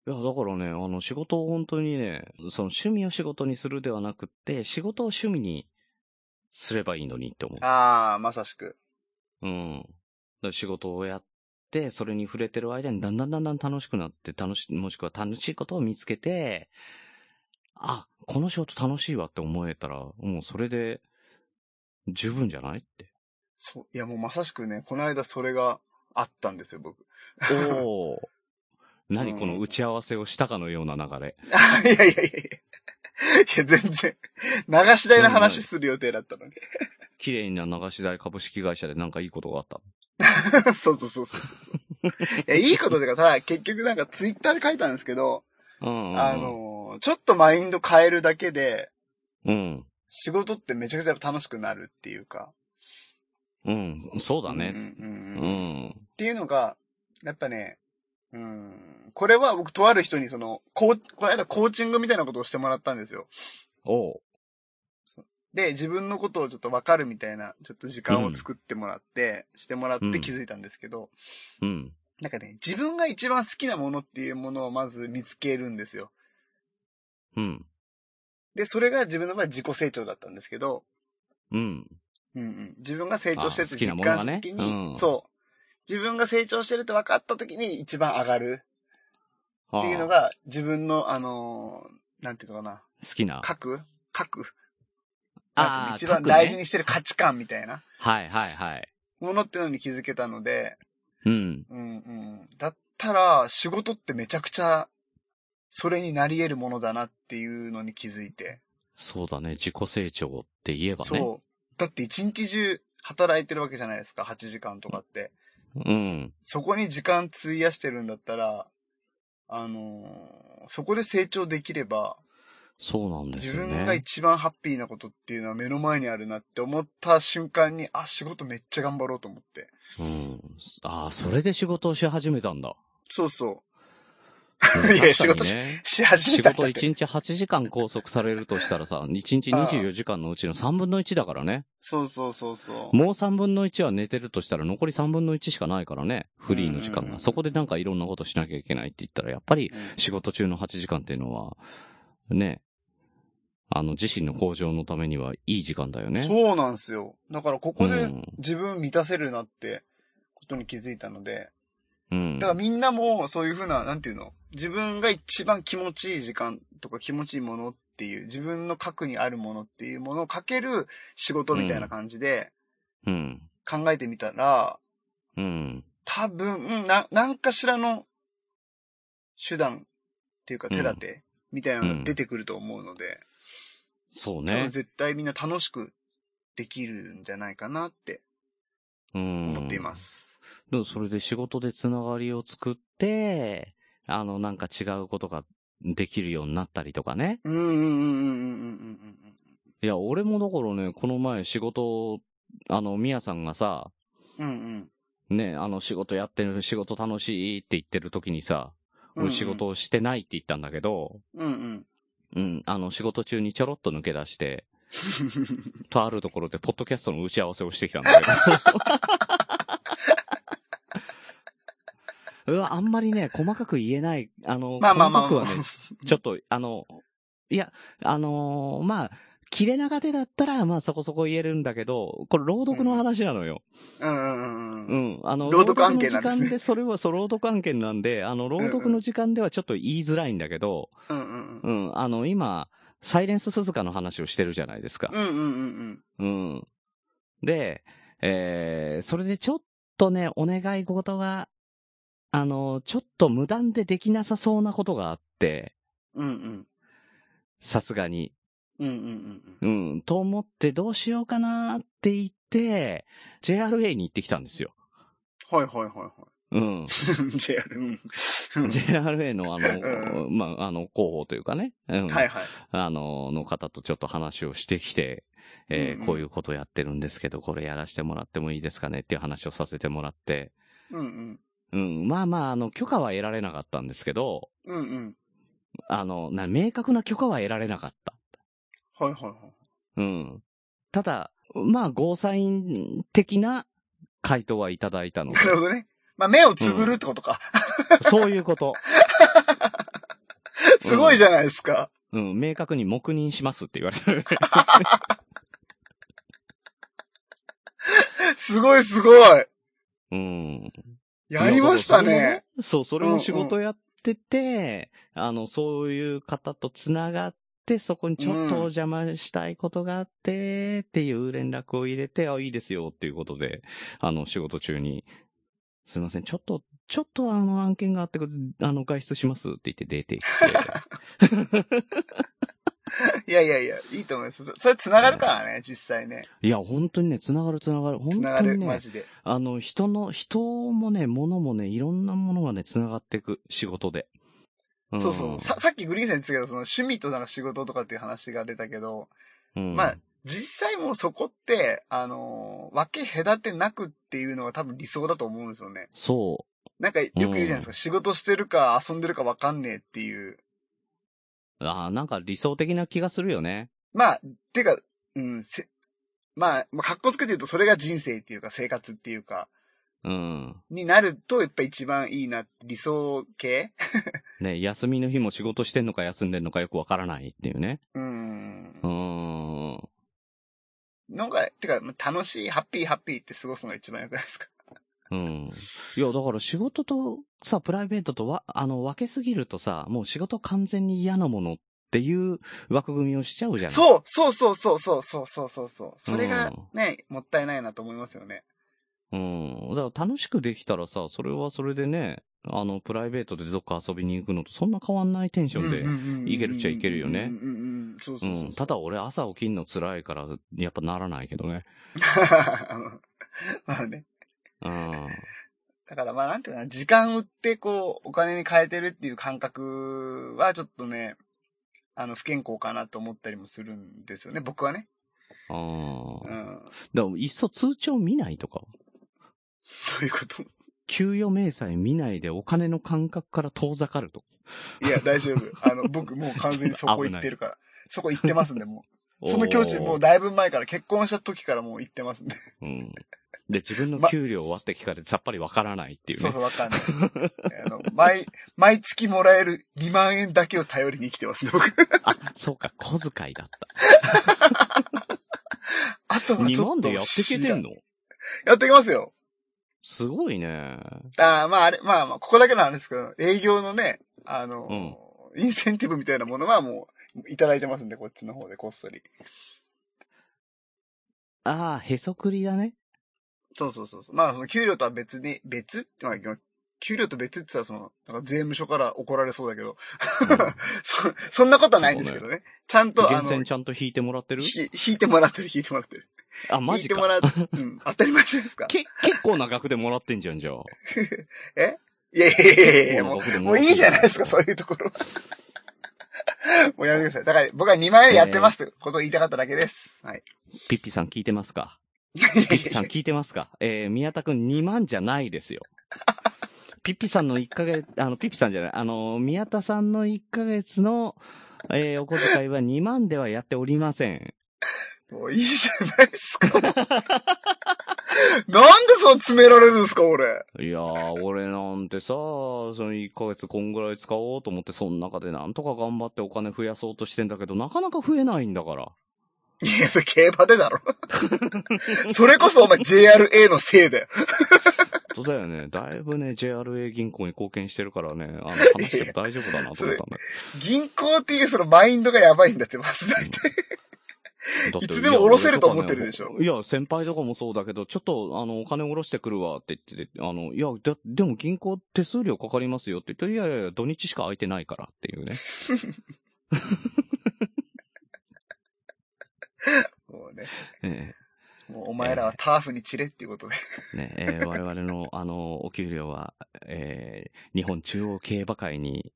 いや、だからね、あの、仕事を本当にね、その趣味を仕事にするではなくって、仕事を趣味にすればいいのにって思う。ああ、まさしく。うん。だから仕事をやって、それに触れてる間にだんだんだんだん楽しくなって、楽し、もしくは楽しいことを見つけて、あ、この仕事楽しいわって思えたら、もうそれで、十分じゃないって。そう。いや、もうまさしくね、この間それがあったんですよ、僕。おお。何うんこの打ち合わせをしたかのような流れ。あ いやいやいやいや。いや、全然、流し台の話する予定だったのに。綺麗な流し台株式会社でなんかいいことがあった。そうそうそうそう。いや、いいことでか、ただ結局なんかツイッターで書いたんですけど、うん。あの、ちょっとマインド変えるだけで、うん。仕事ってめちゃくちゃ楽しくなるっていうか。うん。そうだね。うんうんううんうん。っん。ていうのが、やっぱね、うん、これは僕とある人にその、こう、この間コーチングみたいなことをしてもらったんですよ。おう。で、自分のことをちょっとわかるみたいな、ちょっと時間を作ってもらって、してもらって気づいたんですけど、うん。なんかね、自分が一番好きなものっていうものをまず見つけるんですよ。うん。で、それが自分の場合自己成長だったんですけど、うん。うんうん、自分が成長してると実感した時に、うんそう。自分が成長してるって分かった時に一番上がるっっていうの、が自分の、あのーなんていうのかな、好きな。書く書くああ、一番大事にしてる価値観みたいなはいはいはい。ものっていうのに気づけたので、うん。うんうん。だったら、仕事ってめちゃくちゃ、それになり得るものだなっていうのに気づいて。そうだね。自己成長って言えばね。そう。だって一日中働いてるわけじゃないですか、8時間とかって。うん。そこに時間費やしてるんだったら、あのーそこで成長できれば、そうなんです自よね。分が一番ハッピーなことっていうのは目の前にあるなって思った瞬間に、あ、仕事めっちゃ頑張ろうと思って。うん。ああ、それで仕事をし始めたんだ。そうそう。うんいや仕事確かにねし始め仕事たんだって1日8時間拘束されるとしたらさ、1日24時間のうちの3分の1だからね。そうそうそうそう。もう3分の1は寝てるとしたら残り3分の1しかないからね。フリーの時間が。そこでなんかいろんなことしなきゃいけないって言ったら、やっぱりうん仕事中の8時間っていうのは、ね、あの自身の向上のためにはいい時間だよね。そうなんですよ。だからここでうん自分満たせるなってことに気づいたので、うん。だからみんなもそういうふうな、なんていうの？自分が一番気持ちいい時間とか気持ちいいものっていう、自分の核にあるものっていうものをかける仕事みたいな感じでうん。考えてみたら、うん。多分、な、何かしらの手段っていうか手立てみたいなのが出てくると思うので、そう多分ね。絶対みんな楽しくできるんじゃないかなってうん。思っています。でもそれで仕事でつながりを作って、あの、なんか違うことができるようになったりとかね。うんうんうんうんうんいや、俺もだからね、この前仕事、あの、みやさんがさ、うん。うんね、あの、仕事やってる、仕事楽しいって言ってる時にさ、うん。俺仕事をしてないって言ったんだけど、うんうん。うん、あの、仕事中にちょろっと抜け出して、とあるところで、ポッドキャストの打ち合わせをしてきたんだけど。うわ、あんまりね、細かく言えない、あの、まあまあまあ細かくはね、ちょっと、あの、いや、あのーまあ、切れ長手だったら、まあそこそこ言えるんだけど、これ朗読の話なのよ。うんうんうんううん。ん。あの、朗読案件なんですね朗読の時間で、それは、そう、朗読案件なんで、あの、朗読の時間ではちょっと言いづらいんだけど、うんうんううん。ん、あの、今、サイレンス鈴鹿の話をしてるじゃないですか。うんうんうんうん。で、えー、それでちょっとね、お願い事が、あの、ちょっと無断でできなさそうなことがあって、うん。うんうん。さすがに。うんうんうんうん、と思ってどうしようかなって言って、JRA に行ってきたんですよ。うん。はいはいはいはうん。い。JR。うん。JRA のあの、うまあ、あの、広報というかね、うん、はいはい。あの、の方とちょっと話をしてきて、えーうんうんこういうことやってるんですけど、これやらせてもらってもいいですかねっていう話をさせてもらって、うんうん、まあまあ、あの、許可は得られなかったんですけど、うん。うんうん。あの、な、明確な許可は得られなかった。はいはいはい。うん。ただ、まあ、ゴーサイン的な回答はいただいたのでな、るほどね。まあ、目をつぶるってことか。そういうこと。すごいじゃないですか。うん、明確に黙認しますって言われた。すごいすごい。うん。やりましたね。そう、それも仕事やってて、あの、そういう方と繋がって、そこにちょっとお邪魔したいことがあって、っていう連絡を入れて、あ、いいですよっていうことで、あの、仕事中に、すいません、ちょっと、ちょっとあの案件があって、あの、外出しますって言って出てきて、いやいやいや、いいと思います。そそれ繋がるからね、実際ね。いや、本当にね、繋がる繋がる。本当にね、マジで。あの、人の、人もね、物もね、いろんなものがね、繋がっていく、仕事で。んそうそう。さ、さっきグリーンさん言ってたけど、その趣味となんか仕事とかっていう話が出たけど、うんまあ、実際もうそこって、あのー分け隔てなくっていうのが多分理想だと思うんですよね。そなんかよく言うじゃないですか、仕事してるか遊んでるか分かんねえっていう。う。ああ、なんか理想的な気がするよね。まあ、てか、うん、せ、まあ、まあ、格好つけて言うとそれが人生っていうか生活っていうか、うん。になるとやっぱ一番いいな、理想系 ね、休みの日も仕事してんのか休んでんのかよくわからないっていうね。うんう。ーん。のが、てか、まあ楽しい、ハッピーハッピーって過ごすのが一番良くないですか？うん。いや、だから仕事とさ、プライベートとわ、あの、分けすぎるとさ、もう仕事完全に嫌なものっていう枠組みをしちゃうじゃないそう、そうそうそうそうそうそうそうそう。それがね、もったいないなと思いますよね。うん。だから楽しくできたらさ、それはそれでね、あの、プライベートでどっか遊びに行くのとそんな変わんないテンションで。でいけるっちゃいけるよねうんうんうん。そううそうそう。ん。ただ俺朝起きんの辛いから、やっぱならないけどね。まあね。うん。だからまあなんていうかな、時間売ってこう、お金に変えてるっていう感覚はちょっとね、あの、不健康かなと思ったりもするんですよね、僕はね。ああ。うん。だから、いっそ通帳見ないとか？どういうこと？給与明細見ないでお金の感覚から遠ざかるとか？いや、大丈夫。あの、僕もう完全にそこ行ってるから。そこ行ってますんで、もう。その境地、もうだいぶ前から、結婚した時からもう行ってますんで。うん。で、自分の給料はって聞かれてさっぱりわからないっていうね。そうそう、わかんない。あの、毎、毎月もらえる2万円だけを頼りに生きてますね、僕。あ、そうか、小遣いだった。あとはち2ょっと万でやっていけてんの？やっていきますよ。すごいね。ああ、まああれ、まあまあ、ここだけなんですけど、営業のね、あの、インセンティブみたいなものはもう、いただいてますんで、こっちの方でこっそり。ああ、へそくりだね。そうそうそう。まあ、その給料とは別に、別って、まあ、給料と別って言ったら、その、なんか税務署から怒られそうだけど、そ、そんなことはないんですけどね。ちゃんと、あの、源泉ちゃんと引いてもらってる？ひ引いてもらってる、引いてもらってる。あ、マジか。引いてもらって、うん、当たり前じゃないですか。け、結構な額でもらってんじゃん、じゃあ。え？いやいやいやいや、もう、もういいじゃないですか、そういうところ。もうやめてください。だから、僕は2万円やってますってことを言いたかっただけです。はい。ピッピさん聞いてますか？ピッピさん聞いてますか？えー、宮田くん2万じゃないですよ。ピッピさんの1ヶ月、あの、ピッピさんじゃない、あの、宮田さんの1ヶ月の、えー、お小遣いは2万ではやっておりません。もういいじゃないですか。なんでそう詰められるんですか、俺。いやー、俺なんてさ、その1ヶ月こんぐらい使おうと思って、その中でなんとか頑張ってお金増やそうとしてんだけど、なかなか増えないんだから。いや、それ競馬でだろ。それこそお前 JRA のせいだよ。本当だよね。だいぶね、JRA 銀行に貢献してるからね、あの、話しても大丈夫だなと思ったんだ銀行っていうそのマインドがやばいんだって、まず大体。いつでも下ろせると思ってるでしょいや先輩とかもそうだけど、ちょっと、あの、お金下ろしてくるわって言ってて、あの、いや、だ、でも銀行手数料かかりますよって言って、いやいや、土日しか空いてないからっていうね。もうね、えもうお前らはターフに散れっていうことで。えねえー我々の、あの、お給料は、えー日本中央競馬会に、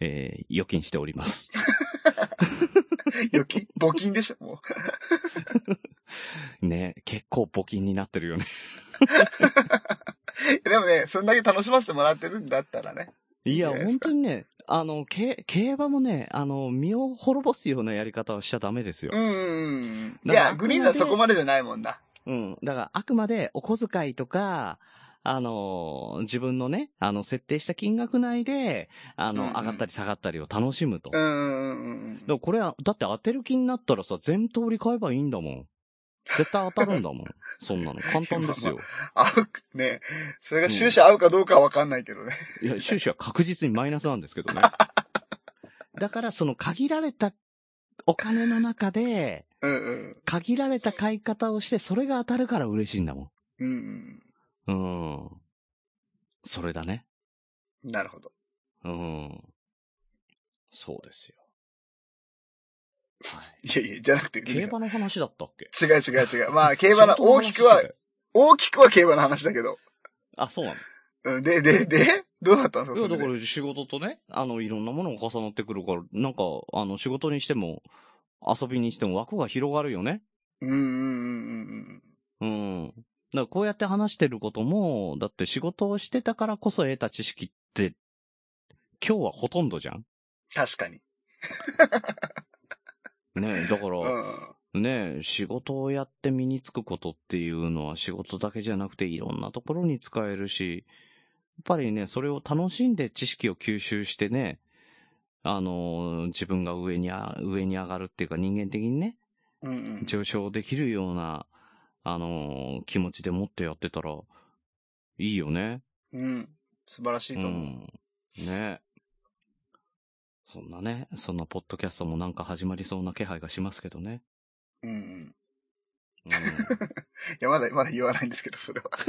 えー預金しております。預金？募金でしょ、もう。ね結構募金になってるよね。でもね、そんだけ楽しませてもらってるんだったらね。いや、本当にね、あの、け競馬もね、あの、身を滅ぼすようなやり方はしちゃダメですよう。んうんうん。いや、グリーンさんそこまでじゃないもんな。うん。だから、あくまでお小遣いとか、あの、自分のね、あの、設定した金額内で、あの、うんうん上がったり下がったりを楽しむと。うんうんうんらこれは、だって当てる気になったらさ、全通り買えばいいんだもん。絶対当たるんだもん。そんなの。簡単ですよ。合う、ねそれが収支合うかどうかはわかんないけどね。いや、収支は確実にマイナスなんですけどね。だから、その限られたお金の中で、うんうん。限られた買い方をして、それが当たるから嬉しいんだもうんうん。ん。うん。それだね。なるほど。うん。そうですよ。はい。いやいや、じゃなくて、競馬の話だったっけ？違う違う違う。まあ、競馬の、大きくは大きくは競馬の話だけど。あ、そうなの？うん、で、で、で、どうなったんですかいや、だから仕事とね、あの、いろんなものが重なってくるから、なんか、あの、仕事にしても、遊びにしても枠が広がるよね。うんうんうんうんうん。だからこうやって話してることも、だって仕事をしてたからこそ得た知識って、今日はほとんどじゃん確かに。ねえ、だから、うん。ねえ、仕事をやって身につくことっていうのは仕事だけじゃなくていろんなところに使えるし、やっぱりね、それを楽しんで知識を吸収してね、あのー自分が上にあ、上に上がるっていうか人間的にね、うんうん。上昇できるような、あのー気持ちでもってやってたら、いいよね。うん。素晴らしいと思う。うん。ねそんなね、そんなポッドキャストもなんか始まりそうな気配がしますけどね。うんうん。うん。いや、まだ、まだ言わないんですけど、それは。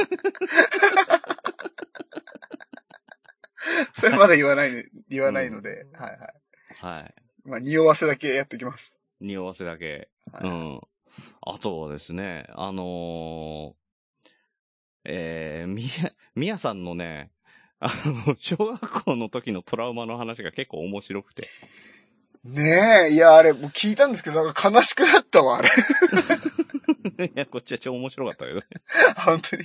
それはまだ言わない、言わないので、はいはい。はい。まあ、匂わせだけやっておきます。匂わせだけ。はいうん。あとはですね、あのーえー、みや、みやさんのね、あの、小学校の時のトラウマの話が結構面白くて。ねえ、いや、あれ、もう聞いたんですけど、なんか悲しくなったわ、あれ。いや、こっちは超面白かったけどね。本当に。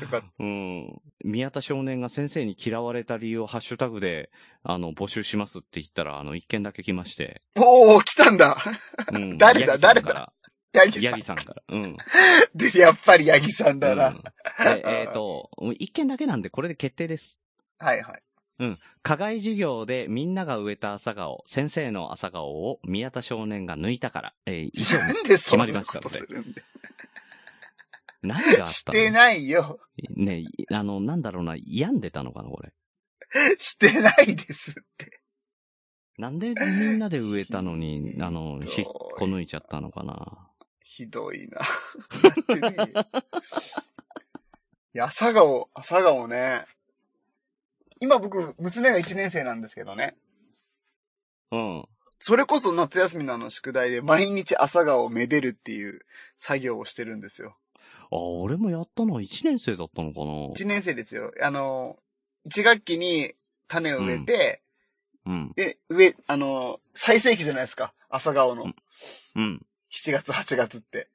よかった。うん。宮田少年が先生に嫌われた理由をハッシュタグで、あの、募集しますって言ったら、あの、一件だけ来まして。おー、来たんだ。うん。誰だ？誰だ？ヤギさんヤギ。さんから。うん。で、やっぱりヤギさんだな。うんでえっ、と、一件だけなんで、これで決定です。はいはい。課外授業でみんなが植えた朝顔、先生の朝顔を宮田少年が抜いたから、えー以上に決まりましたのでするんで。何があったの？してないよ。ねあの、なんだろうな、病んでたのかな、これ。してないですって。なんでみんなで植えたのに、あの、引っこ抜いちゃったのかな。ひどいな。だってねいや、朝顔、朝顔ね。今僕、娘が1年生なんですけどね。うん。それこそ夏休みのあの宿題で毎日朝顔をめでるっていう作業をしてるんですよ。あ、俺もやったのは1年生だったのかな。1年生ですよ。あの、1学期に種を植えて、うん。で、植え、あの、最盛期じゃないですか。朝顔の。うん。7月、8月って。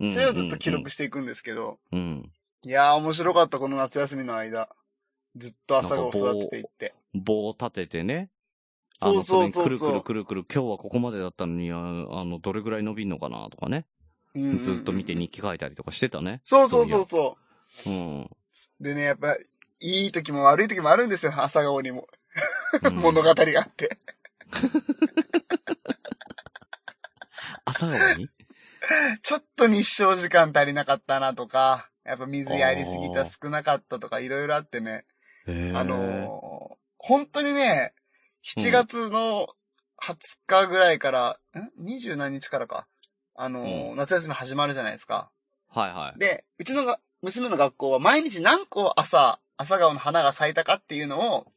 うん。それをずっと記録していくんですけど、うん。いやー面白かった、この夏休みの間。ずっと朝顔を育てていって。棒を立ててね。あの、そうそうそうくるくるくるくる、今日はここまでだったのに、ああの、どれぐらい伸びんのかなとかね。うんうんうんずっと見て日記書いたりとかしてたね。そうそうそうそそう。うん。う。でね、やっぱ、いい時も悪い時もあるんですよ、朝顔にも。うん 物語があって。朝顔に？ちょっと日照時間足りなかったなとか、やっぱ水やりすぎた少なかったとか、いろいろあってね。あのー本当にね、7月の20日ぐらいから、ん ?20 何日からか。あのーう夏休み始まるじゃないですか。はいはい。で、うちのが娘の学校は毎日何個朝、朝顔の花が咲いたかっていうのを、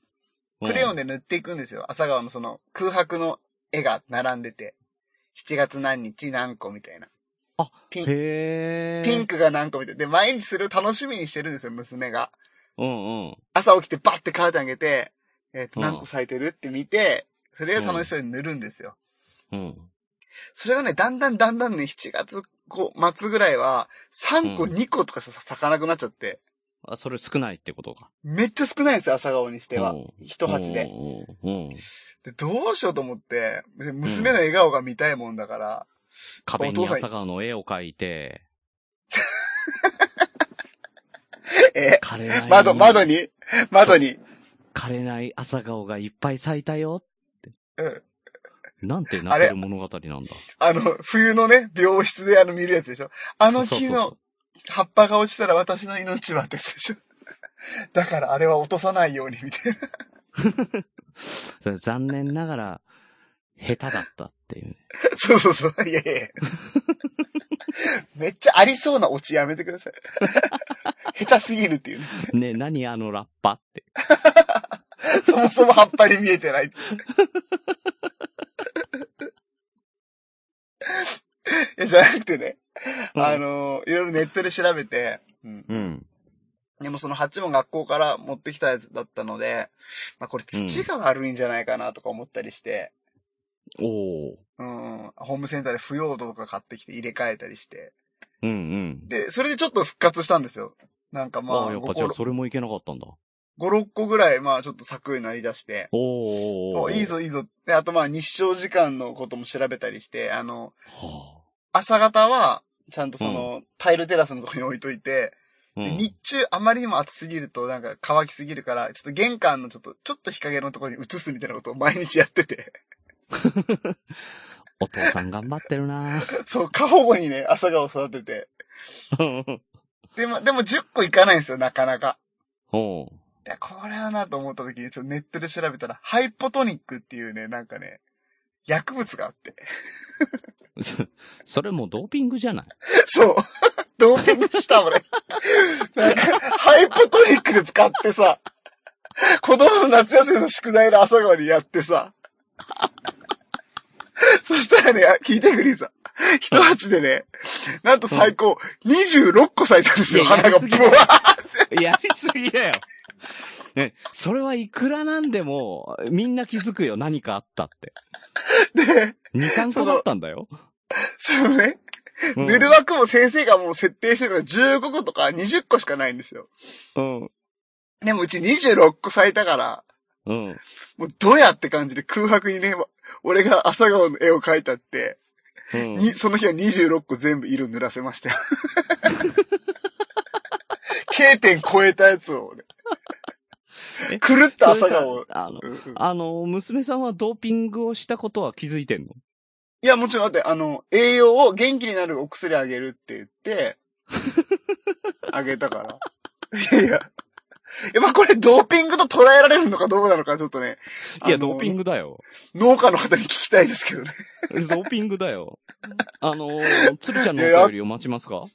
クレヨンで。で塗っていくんですよ。朝顔のその空白の絵が並んでて。7月何日何個みたいな。あ、ピンへーピンクが何個みたいな。で、毎日それを楽しみにしてるんですよ、娘が。うんうん。朝起きてバッてカーテン開けて、えっ、と、うん何個咲いてるって見て、それを楽しそうに塗るんですよ。うん。それがね、だんだんだんだんね、7月こう末ぐらいは、3個、うん2個とかしか咲かなくなっちゃって、あ、それ少ないってことか。めっちゃ少ないんですよ、朝顔にしてはうん。一鉢で。うんうん。うん。で、どうしようと思って、で娘の笑顔が見たいもんだから、壁にお父さん朝顔の絵を描いて、え、枯れない。窓、窓に？窓に。枯れない朝顔がいっぱい咲いたよ。うん。なんて泣ける物語なんだ。あの、冬のね、病室であの見るやつでしょ？あの木の葉っぱが落ちたら私の命はってやつでしょ。だからあれは落とさないように、みたいな。残念ながら、下手だったっていうね。そうそうそう。いやいやいやめっちゃありそうなオチやめてください。下手すぎるっていうね。ね、何あのラッパって。そもそも葉っぱに見えてない。いや、じゃなくてね。あの、いろいろネットで調べて、うん。うん。でもその鉢も学校から持ってきたやつだったので、まあこれ土が悪いんじゃないかなとか思ったりして、おお。うん、ホームセンターで腐葉土とか買ってきて入れ替えたりして、うんうん。で、それでちょっと復活したんですよ。なんかまあ、ああ、やっぱじゃあ5、それもいけなかったんだ。6個ぐらい、まあちょっと咲くようになりだして、おお。おいい。ぞいいぞ。で、あとまあ日照時間のことも調べたりして、あの、は朝方は、ちゃんとその、タイルテラスのとこに置いといて、あ。うん。で日中あまりにも暑すぎるとなんか乾きすぎるから、ちょっと玄関のちょっと、ちょっと日陰のところに移すみたいなことを毎日やってて。お父さん頑張ってるなそう、過保護にね、朝顔を育てて。でも、でも10個いかないんですよ、なかなか。おう。いや、これはなと思った時に、ちょっとネットで調べたら、ハイポトニックっていうね、なんかね、薬物があって。そ それもうドーピングじゃない？そう。ドーピングした、俺。なんか、ハイポトニックで使ってさ、子供の夏休みの宿題の朝顔にやってさ、そしたらね、あ聞いてくれさ、一鉢でね、なんと最高26個咲いたんですよ、花がブワーって。やりすぎだよ。ね、それはいくらなんでも、みんな気づくよ、何かあったって。で、2、3個だったんだよ。そのね、うん塗る枠も先生がもう設定してるのが15個とか20個しかないんですよ。うん。でもうち26個咲いたから、うん。もうどやって感じで空白にね、俺が朝顔の絵を描いたって、うん。に、その日は26個全部色塗らせましたよ。K 点超えたやつをね。えくるっとそれさ朝顔を。あの、うんうんあの、娘さんはドーピングをしたことは気づいてんの？いや、もちろんだって、あの、栄養を元気になるお薬あげるって言って、あげたから。いやいや。いや、まあこれドーピングと捉えられるのかどうなのかちょっとね。いや、ドーピングだよ。農家の方に聞きたいですけどね。ドーピングだよ。あの、鶴ちゃんのお便りを待ちますか？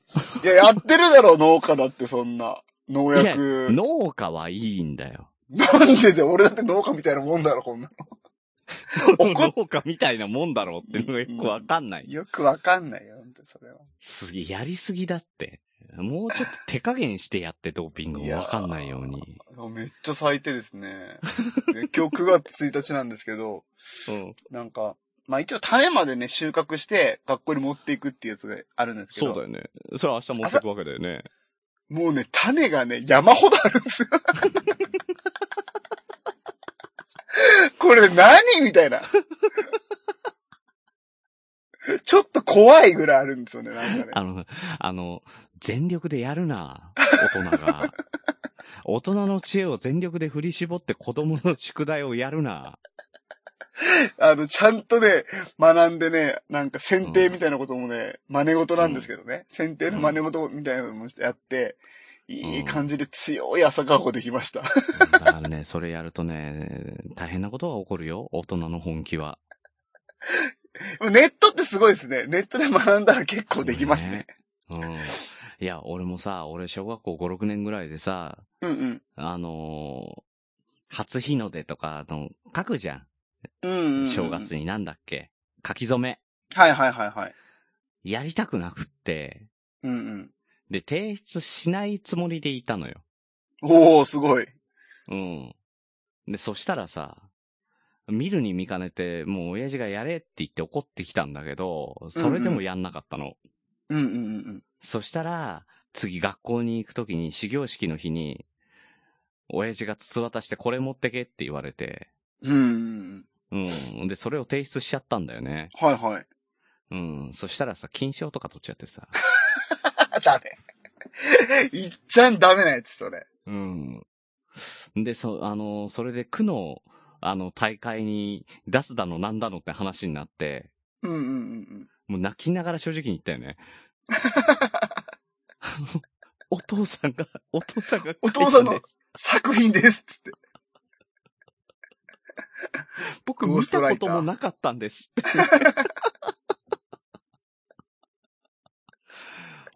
いや、やってるだろ、農家だってそんな。農薬。農家はいいんだよ。なんでで、俺だって農家みたいなもんだろ、こんな 怒っ農家みたいなもんだろうってのがよくわかんないの。。よくわかんないよ、それは。すげえ、やりすぎだって。もうちょっと手加減してやって、ドーピングもわかんないように。めっちゃ咲いてですね。で 今日9月1日なんですけど、うん。なんか、まあ一応種までね、収穫して学校に持っていくっていうやつがあるんですけど。そうだよね。それは明日持ってくわけだよね。もうね、種がね、山ほどあるんですよ。これ何みたいな。ちょっと怖いぐらいあるんですよね、なんかね。あの、あの、全力でやるな、大人が。大人の知恵を全力で振り絞って子供の宿題をやるな。あの、ちゃんとね、学んでね、なんか剪定みたいなこともね、真似事なんですけどね。剪定の真似事みたいなのもやって、いい感じで強い朝顔できました。だからね、それやるとね、大変なことが起こるよ、大人の本気は。ネットってすごいですね。ネットで学んだら結構できますね。うん。いや、俺もさ、俺小学校5、6年ぐらいでさ、うんうん。あのー初日の出とかの書くじゃん。うんうんうん。正月になんだっけ？書き初め。はいはいはいはい。やりたくなくって、うんうん。で、提出しないつもりでいたのよ。おー、すごい。うん。で、そしたらさ、見るに見かねて、もう親父がやれって言って怒ってきたんだけど、それでもやんなかったの。うんうんうんそしたら、次学校に行くときに、始業式の日に、親父が筒渡してこれ持ってけって言われて、うん。うんうんうん。で、それを提出しちゃったんだよね。はいはい。うん。そしたらさ、金賞とか取っちゃってさ。ダメ。いっちゃんダメなやつ、それ。うん。で、そ、あの、それで区の、あの、大会に出すだのなんだのって話になって、うんうんうんうん。もう泣きながら正直に言ったよね。お父さんが、お父さんがお父さんの作品です、つって。僕見たこともなかったんですって。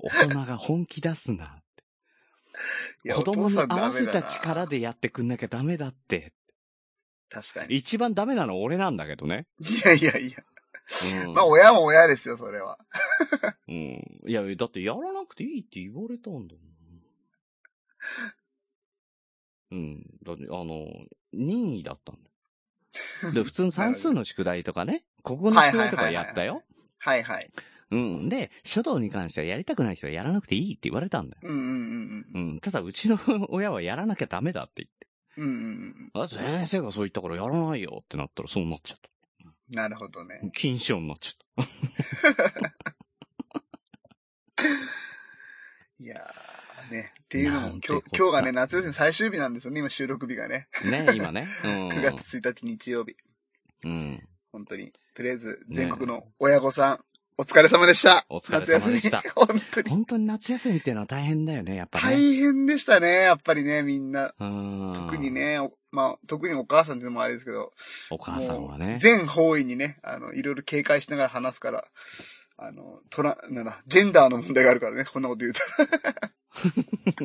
大人が本気出すな。子供に合わせた力でやってくんなきゃダメだって。確かに。一番ダメなの俺なんだけどね。いやいやいや。うん。まあ、親も親ですよ、それは。うん。いや、だってやらなくていいって言われたんだもん。うん。だって、あの、任意だったんだよ。で、普通の算数の宿題とかね、国語の宿題とかやったよ。はいはい。うん。で、書道に関してはやりたくない人はやらなくていいって言われたんだよ。うんうんうんうん。ただ、うちの親はやらなきゃダメだって言って。うん。うんうん先生がそう言ったからやらないよってなったらそうなっちゃった。なるほどね。禁止になっちゃった。いやー、ね。っていうのも今日、今日がね、夏休み最終日なんですよね、今収録日がね。ね、今ね。うん。9月1日日曜日。うん。本当に。とりあえず、全国の親御さん、お疲れ様でした。お疲れ様でした夏休み本当に。本当に夏休みっていうのは大変だよね、やっぱね。大変でしたね、やっぱりね、みんな。うん。特に。ね、おまあ、特にお母さんっていうのもあれですけど、お母さんはね。全方位にね、あの、いろいろ警戒しながら話すから、あの、トラ、なんだ、ジェンダーの問題があるからね、こんなこと言うと。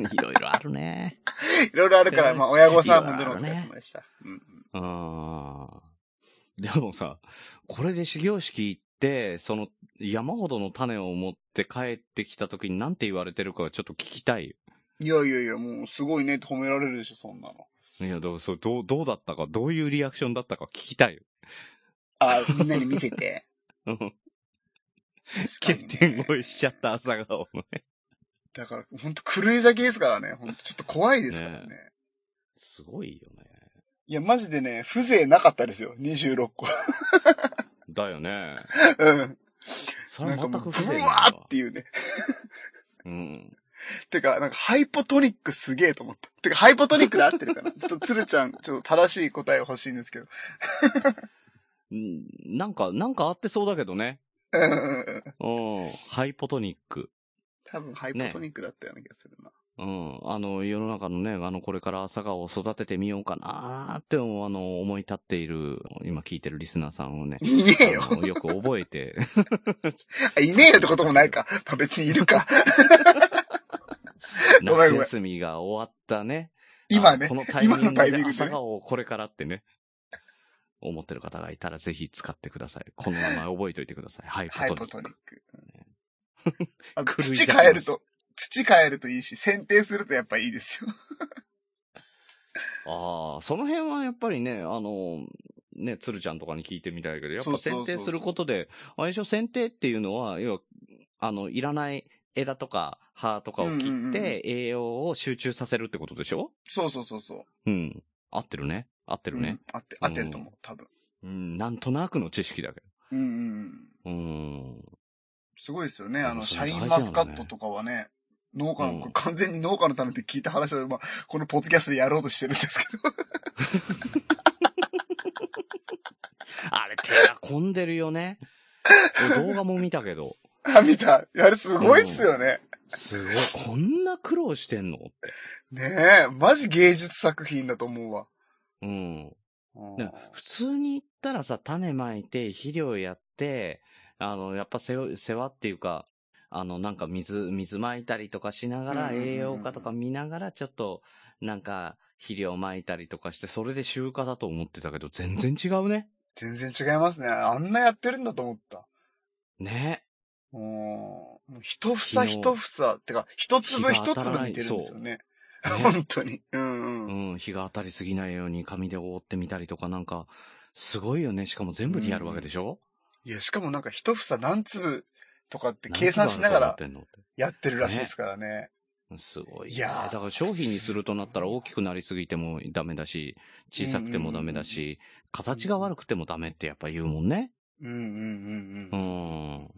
いろいろあるね。いろいろあるから、まあ、親御さんもどのお疲れ様でした。うんうん。うん。でもさ、これで始業式その山ほどの種を持って帰ってきた時に何て言われてるかちょっと聞きたいよ。いやいやいや、もうすごいねって褒められるでしょ、そんなの。いや、どう、そう、どう、どうだったか、どういうリアクションだったか聞きたいよ。あ、みんなに見せて。うん確か欠にね点越えしちゃった朝顔のね。だから、ほんと狂い咲きですからね。ほんとちょっと怖いですからね。ねすごいよね。いや、マジでね、風情なかったですよ。26個。だよね。うん。それ全く不正ブワーっていうね。うん。てか、なんか、ハイポトニックすげえと思った。てか、ハイポトニックで合ってるかな ちょっと、つるちゃん、ちょっと正しい答え欲しいんですけど。うんなんか、なんかあってそうだけどね。うんうんうんうん。ハイポトニック。多分、ハイポトニックだったような気がするな。うん。あの、世の中のね、あの、これから朝顔を育ててみようかなーって、あの、思い立っている、今聞いてるリスナーさんをね。いねえよ。よく覚えて、あ いねえよってこともないか。まあ、別にいるか。夏休みが終わったね。今ねこ。のタイミングで。朝顔をこれからってね。思ってる方がいたらぜひ使ってください。この名前覚えておいてください。ハイポハイトニック。ポトニック。土変えると、土変えるといいし、剪定するとやっぱいいですよ。ああ、その辺はやっぱりね、あの、ね、鶴ちゃんとかに聞いてみたいけど、やっぱ剪定することで、あれでしょ、剪定っていうのは、要は、あの、いらない枝とか葉とかを切って、栄養を集中させるってことでしょ？そうそうそうそう。うん。合ってるね。合ってるね。うん。合って、合ってると思う、多分。うん、なんとなくの知識だけうんうんうん。ど。うん。すごいですよね。あの、シャインマスカットとかはね、農家の、うん完全に農家のためって聞いた話を、まあ、このポッドキャストでやろうとしてるんですけど。あれ、手が込んでるよね。動画も見たけど、あ、見た。あれすごいっすよね。すごい、こんな苦労してんの？って。ねえ、マジ芸術作品だと思うわ。うん。普通に言ったらさ、種まいて、肥料やって、あの、やっぱ世話っていうか、あの、なんか水、水まいたりとかしながら、うんうんうんうん栄養価とか見ながら、ちょっと、なんか、肥料まいたりとかして、それで集荷だと思ってたけど、全然違うね。全然違いますね。あんなやってるんだと思った。ね。うん。一房一房、てか、一粒一粒似てるんですよね。ね 本当に。うんうん。うん、日が当たりすぎないように紙で覆ってみたりとか、なんか、すごいよね。しかも全部リアルわけでしょ、いや、しかもなんか一房何粒とかって計算しながらやってるらしいですからね。すごい、ね。いやーだから商品にするとなったら大きくなりすぎてもダメだし、小さくてもダメだし、形が悪くてもダメってやっぱ言うもんね。うんうんうんううん。ん。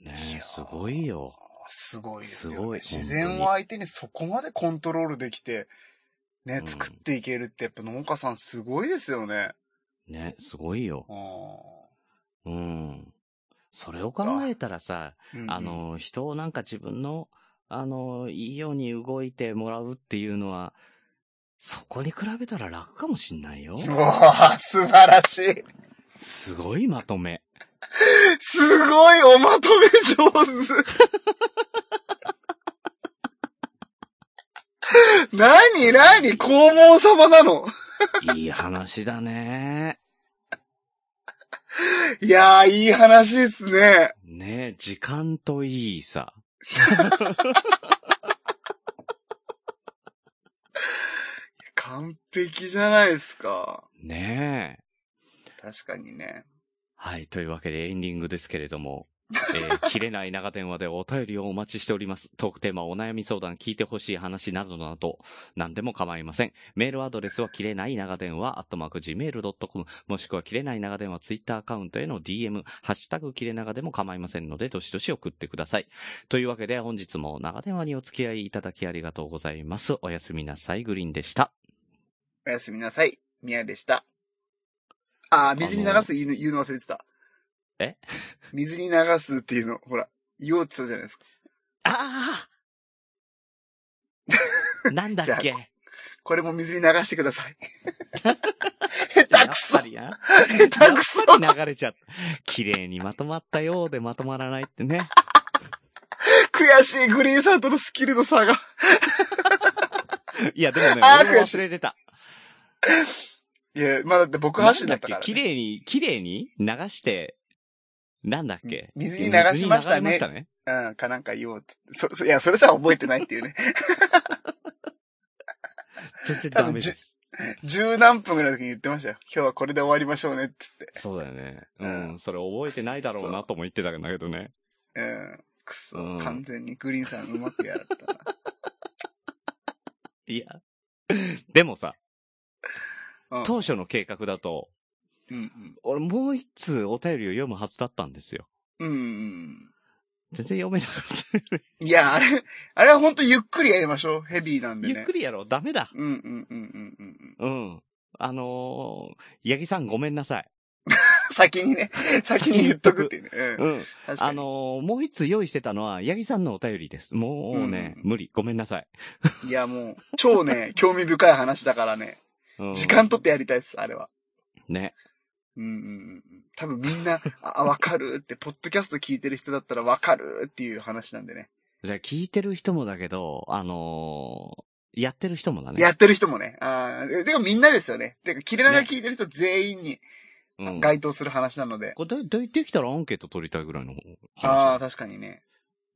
ねえ、ーすごいよ。すごいですよ、ね。すごい自然を相手にそこまでコントロールできて、ねう、ん作っていけるってやっぱ農家さんすごいですよね。ね、すごいよ。あうん。それを考えたらさ、ーうんうんあ、の、人をなんか自分の、あの、いいように動いてもらうっていうのは、そこに比べたら楽かもしんないよ。うわー素晴らしい。すごいまとめ。すごいおまとめ上手。何何黄門様なの？いい話だね。いやー、いい話ですね。ね時間といいさ。完璧じゃないですか。ねえ。確かにね。はい。というわけでエンディングですけれども、えー切れない長電話でお便りをお待ちしております。トークテーマ、お悩み相談、聞いてほしい話などなど、何でも構いません。メールアドレスは、切れない長電話、アットマーク gmail.com、もしくは、切れない長電話、ツイッターアカウントへの DM、ハッシュタグ、切れ長でも構いませんので、どしどし送ってください。というわけで、本日も長電話にお付き合いいただきありがとうございます。おやすみなさい、グリーンでした。おやすみなさい。宮でした。あ、水に流す言うの忘れてた。え？水に流すっていうの、ほら、言おうって言ったじゃないですか。ああ なんだっけ？これも水に流してください。下 手やっくそぱりな。下手くそやっぱり流れちゃった。綺麗にまとまったようでまとまらないってね。悔しいグリーンさんとのスキルの差が。いや、でもね、あー俺も忘れてた。いや、まあだって僕発信だったから、ね。綺麗に、綺麗に流して、なんだっけ？水に流しましたね水に流れましたね。うん、かなんか言おう。そ、そ、いや、それさ覚えてないっていうね。全然ダメです。十何分ぐらいの時に言ってましたよ。今日はこれで終わりましょうねってそうだよね。ううんん。それ覚えてないだろうなとも言ってたんだけどね。うん。くそ、うん完全にグリーンさんうまくやられたな。いや。でもさ、うん当初の計画だと、うんうん。俺もう一通お便りを読むはずだったんですよ。うんうん全然読めなかった。うん。いや、あれ、あれは本当ゆっくりやりましょう。ヘビーなんでね。ゆっくりやろう。ダメだ。うんうんうんうんうんうん。うん。あのー、八木さんごめんなさい。先にね、先に言っとくっていうね。うん。あのー、もう一通用意してたのは、八木さんのお便りです。もうね、うん無理。ごめんなさい。いやもう、超ね、興味深い話だからね。うん時間取ってやりたいです、あれは。ね。うんうんうん。多分みんな、あ、わかるって、ポッドキャスト聞いてる人だったらわかるっていう話なんでね。じゃあ聞いてる人もだけど、あのー、やってる人もだね。やってる人もね。ああ、でもみんなですよね。てか、切れ長聞いてる人全員にうん。該当する話なので。これで、で、できたらアンケート取りたいぐらいの話ああ、だ。確かにね。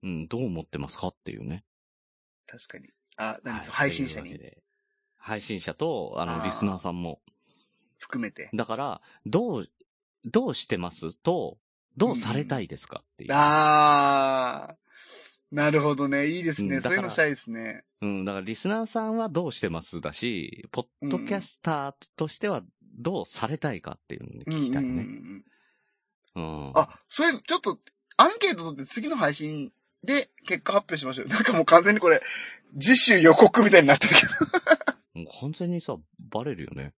うん、どう思ってますかっていうね。確かに。あ、何ですはい配信者に配信者と、あの、リスナーさんも。含めて。だから、どう、どうしてます？と、どうされたいですかっていう。ああ、なるほどね。いいですね。そういうのしたいですね。うん、だからリスナーさんはどうしてますだし、ポッドキャスターとしてはどうされたいかっていうのに聞きたいうんうんね。うんうん。あ、それ、ちょっと、アンケート取って次の配信で結果発表しましょう。なんかもう完全にこれ、次週予告みたいになってるけど。もう完全にさ、バレるよね。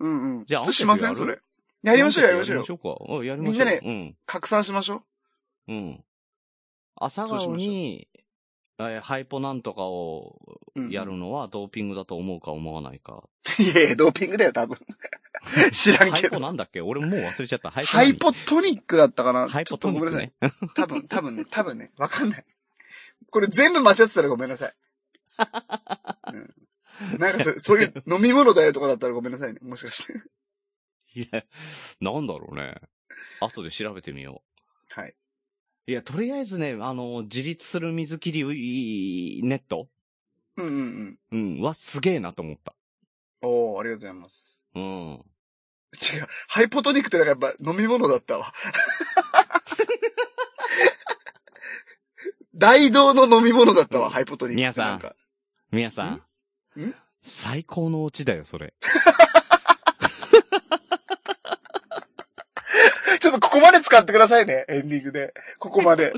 うんうん。じゃあちょっとしません？それ。やりましょう、やりましょうよやりまし。ょうか。うんやりましょう。みんなね拡散しましょう。うん。うん。朝顔に、えーハイポなんとかをうんうんやるのはドーピングだと思うか思わないか。いやいや、ドーピングだよ、多分。知らんハイポけど。なんだっけ？俺もう忘れちゃった。ハイポハイポトニックだったかな？ハイポトニックちょっね。とごめんなさい。多分、多分ね、多分ね、わかんない。これ全部間違ってたらごめんなさい。うん、なんかそそういう飲み物だよとかだったらごめんなさいね。もしかして。いや、なんだろうね。後で調べてみよはい。う。いや、とりあえずね、あの、自立する水切りネット？うんうんうん。うん、はすげえなと思った。おー、ありがとうございます。うん。違う。ハイポトニックってなんかやっぱ飲み物だったわ。大道の飲み物だったわ、うんハイポトニック。皆さんなんか皆さん。んん？最高のオチだよ、それ。ちょっとここまで使ってくださいね、エンディングで。ここまで。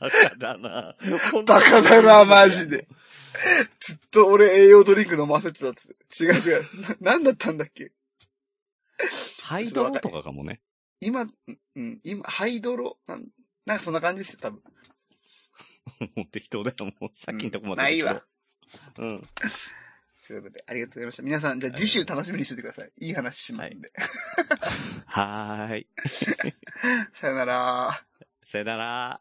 バカだな。バカだな、マジで。。ずっと俺栄養ドリンク飲ませてたっつって。違う違う。な、なんだったんだっけ？ハイドロとかかもね。今、うん、今、ハイドロ、なんなんかそんな感じですよ、多分。もう適当だよ、もう。さっきのとこまで。ないわ。。うん。ということで、ありがとうございました。皆さん、じゃあ次週楽しみにしててください。いい話しますんで。はーい。さよなら。さよなら。